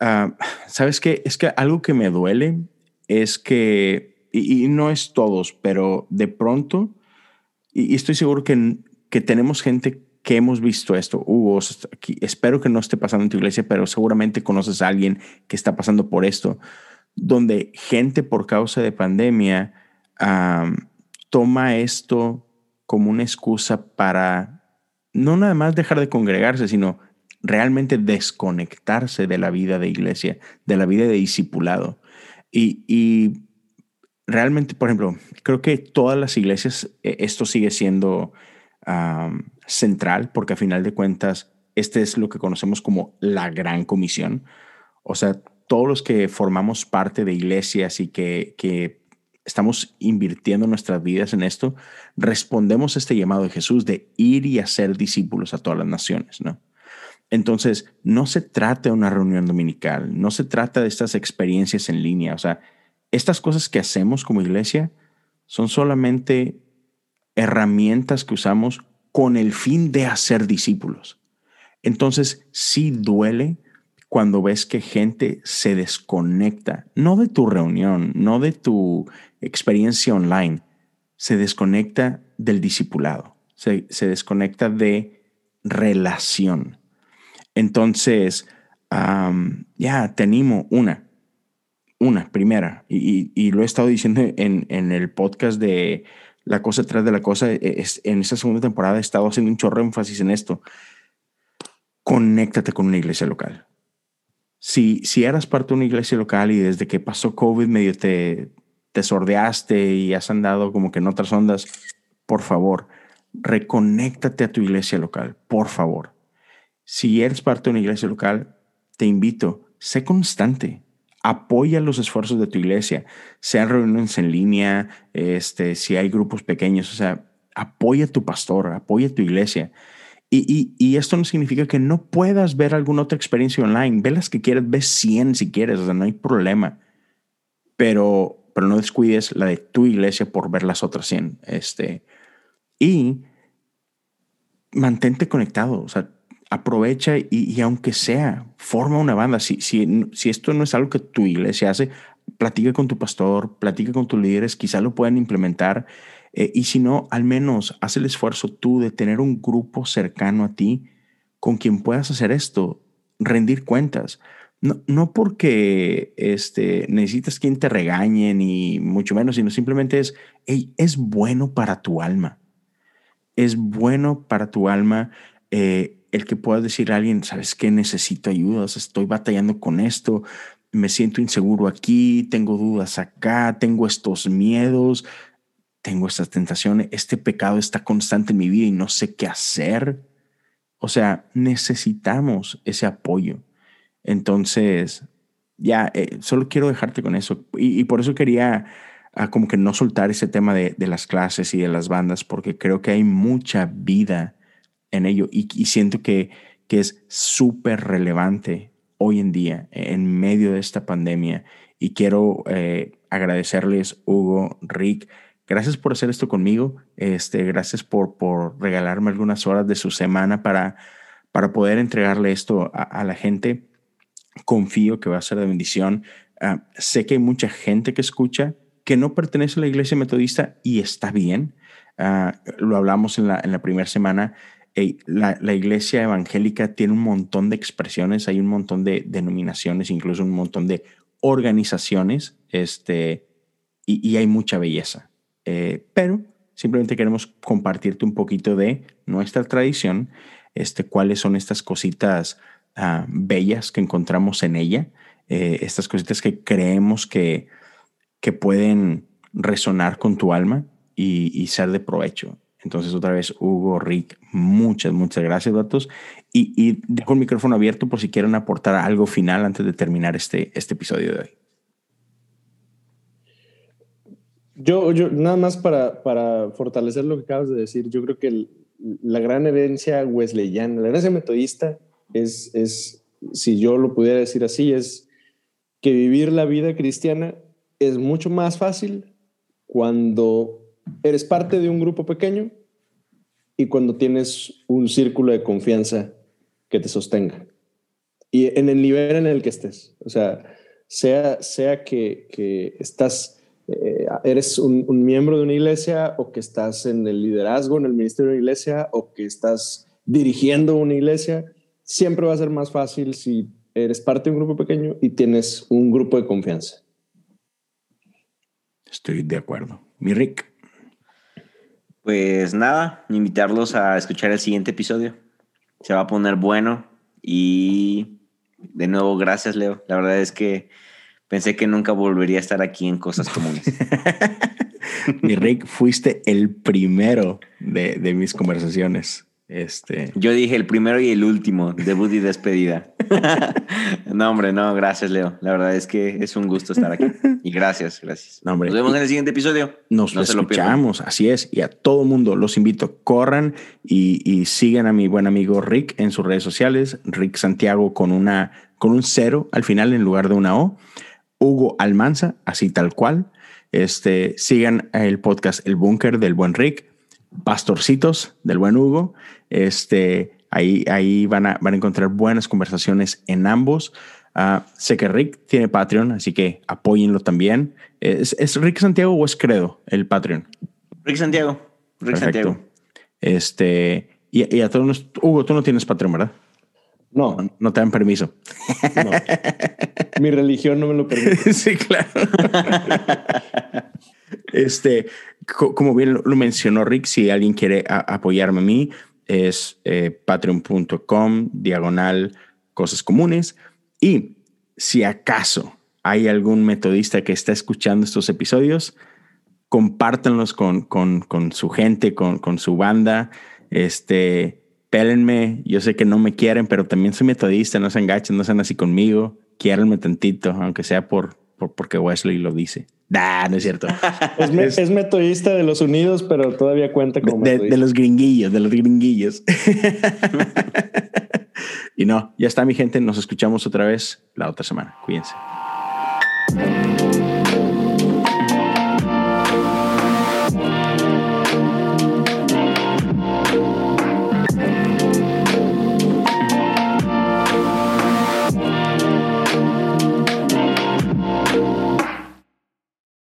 Ah, ¿Sabes qué? Es que algo que me duele es que y, no es todos, pero de pronto, y, estoy seguro que, que tenemos gente que hemos visto esto. Hugo, espero que no esté pasando en tu iglesia, pero seguramente conoces a alguien que está pasando por esto, donde gente por causa de pandemia toma esto como una excusa para no nada más dejar de congregarse, sino realmente desconectarse de la vida de iglesia, de la vida de discipulado. Y, realmente, por ejemplo, creo que todas las iglesias eh, esto sigue siendo central porque a final de cuentas este es lo que conocemos como la gran comisión. O sea, todos los que formamos parte de iglesias y que, que estamos invirtiendo nuestras vidas en esto, respondemos a este llamado de Jesús de ir y hacer discípulos a todas las naciones, ¿no? Entonces, no se trata de una reunión dominical, no se trata de estas experiencias en línea, o sea, estas cosas que hacemos como iglesia son solamente herramientas que usamos con el fin de hacer discípulos. Entonces, sí duele cuando ves que gente se desconecta, no de tu reunión, no de tu experiencia online, se desconecta del discipulado, se, desconecta de relación. Entonces, ya, te animo, una, una, primera, y, lo he estado diciendo en, el podcast de La cosa detrás de la cosa, e, en esta segunda temporada he estado haciendo un chorro de énfasis en esto. Conéctate con una iglesia local. Si, si eras parte de una iglesia local y desde que pasó COVID medio te, te sordeaste y has andado como que en otras ondas, por favor, reconéctate a tu iglesia local, por favor. Si eres parte de una iglesia local, te invito, sé constante, apoya los esfuerzos de tu iglesia, sean reuniones en línea, este, si hay grupos pequeños, o sea, apoya a tu pastor, apoya a tu iglesia. Y, y, esto no significa que no puedas ver alguna otra experiencia online. Ve las que quieras, ve 100 si quieres, o sea, no hay problema. Pero, pero no descuides la de tu iglesia por ver las otras 100. Este, y mantente conectado, o sea, aprovecha y, aunque sea, forma una banda. Si, si, si esto no es algo que tu iglesia hace, platica con tu pastor, platica con tus líderes, quizá lo puedan implementar. Eh, y si no, al menos haz el esfuerzo tú de tener un grupo cercano a ti con quien puedas hacer esto, rendir cuentas. No, no porque este, necesitas quien te regañe, ni mucho menos, sino simplemente es, es bueno para tu alma. Es bueno para tu alma. Eh, el que puedas decir a alguien, ¿sabes qué? Necesito ayuda, estoy batallando con esto, me siento inseguro aquí, tengo dudas acá, tengo estos miedos, tengo estas tentaciones, este pecado está constante en mi vida y no sé qué hacer. O sea, necesitamos ese apoyo. Entonces, ya, eh, solo quiero dejarte con eso. Y, por eso quería ah, como que no soltar ese tema de, las clases y de las bandas, porque creo que hay mucha vida en ello y, siento que, que es súper relevante hoy en día en medio de esta pandemia y quiero eh, agradecerles Hugo, Rick, gracias por hacer esto conmigo, este, gracias por, por regalarme algunas horas de su semana para, para poder entregarle esto a, la gente. Confío que va a ser de bendición. Ah, sé que hay mucha gente que escucha que no pertenece a la iglesia metodista y está bien. Ah, lo hablamos en la, en la primera semana la, iglesia evangélica tiene un montón de expresiones, hay un montón de denominaciones, incluso un montón de organizaciones, este, y, hay mucha belleza. Eh, pero simplemente queremos compartirte un poquito de nuestra tradición, este, cuáles son estas cositas uh, bellas que encontramos en ella, eh, estas cositas que creemos que, que pueden resonar con tu alma y ser de provecho. Entonces, otra vez, Hugo, Rick, muchas, muchas gracias, datos. Y, y, dejo el micrófono abierto por si quieren aportar algo final antes de terminar este, este episodio de hoy. Yo, yo nada más para, para fortalecer lo que acabas de decir, yo creo que el, la gran herencia wesleyana, la herencia metodista es, es, si yo lo pudiera decir así, es que vivir la vida cristiana es mucho más fácil cuando eres parte de un grupo pequeño y cuando tienes un círculo de confianza que te sostenga. Y en el nivel en el que estés. O sea, sea, sea que, que estás, eh, eres un, miembro de una iglesia o que estás en el liderazgo, en el ministerio de una iglesia o que estás dirigiendo una iglesia, siempre va a ser más fácil si eres parte de un grupo pequeño y tienes un grupo de confianza. Estoy de acuerdo. Mi Rick. Pues nada, invitarlos a escuchar el siguiente episodio. Se va a poner bueno y de nuevo gracias Leo. La verdad es que pensé que nunca volvería a estar aquí en Cosas Comunes. Mi Rick, fuiste el primero de, de mis conversaciones. Este... Yo dije el primero y el último, debut y despedida. no, hombre, no, gracias, Leo. La verdad es que es un gusto estar aquí. Y gracias, gracias. No, hombre. Nos vemos en el siguiente episodio. Nos no lo escuchamos, lo así es. Y a todo mundo los invito, corran y, y, sigan a mi buen amigo Rick en sus redes sociales. Rick Santiago con, una, con un cero al final en lugar de una O. Hugo Almanza, así tal cual. Este, sigan el podcast El Búnker del buen Rick pastorcitos del buen Hugo. Este, ahí, ahí van, a, van a encontrar buenas conversaciones en ambos. Uh, sé que Rick tiene Patreon, así que apóyenlo también. ¿Es, ¿Es, Rick Santiago o es Credo el Patreon? Rick Santiago. Rick Perfecto. Santiago. Este, y, y, a todos Hugo, tú no tienes Patreon, ¿verdad? No. No, no te dan permiso. No. Mi religión no me lo permite. sí, claro. este, como bien lo mencionó Rick, si alguien quiere apoyarme a mí, es eh, patreon.com, diagonal, cosas comunes. Y si acaso hay algún metodista que está escuchando estos episodios, compártanlos con, con, con su gente, con, con, su banda. Este, pélenme. Yo sé que no me quieren, pero también soy metodista. No se engachen, no sean así conmigo. Quiéranme tantito, aunque sea por, por porque Wesley lo dice. Nah, no es cierto. Es, me, es, es, metodista de los unidos, pero todavía cuenta como de, de los gringuillos, de los gringuillos. y no, ya está mi gente. Nos escuchamos otra vez la otra semana. Cuídense.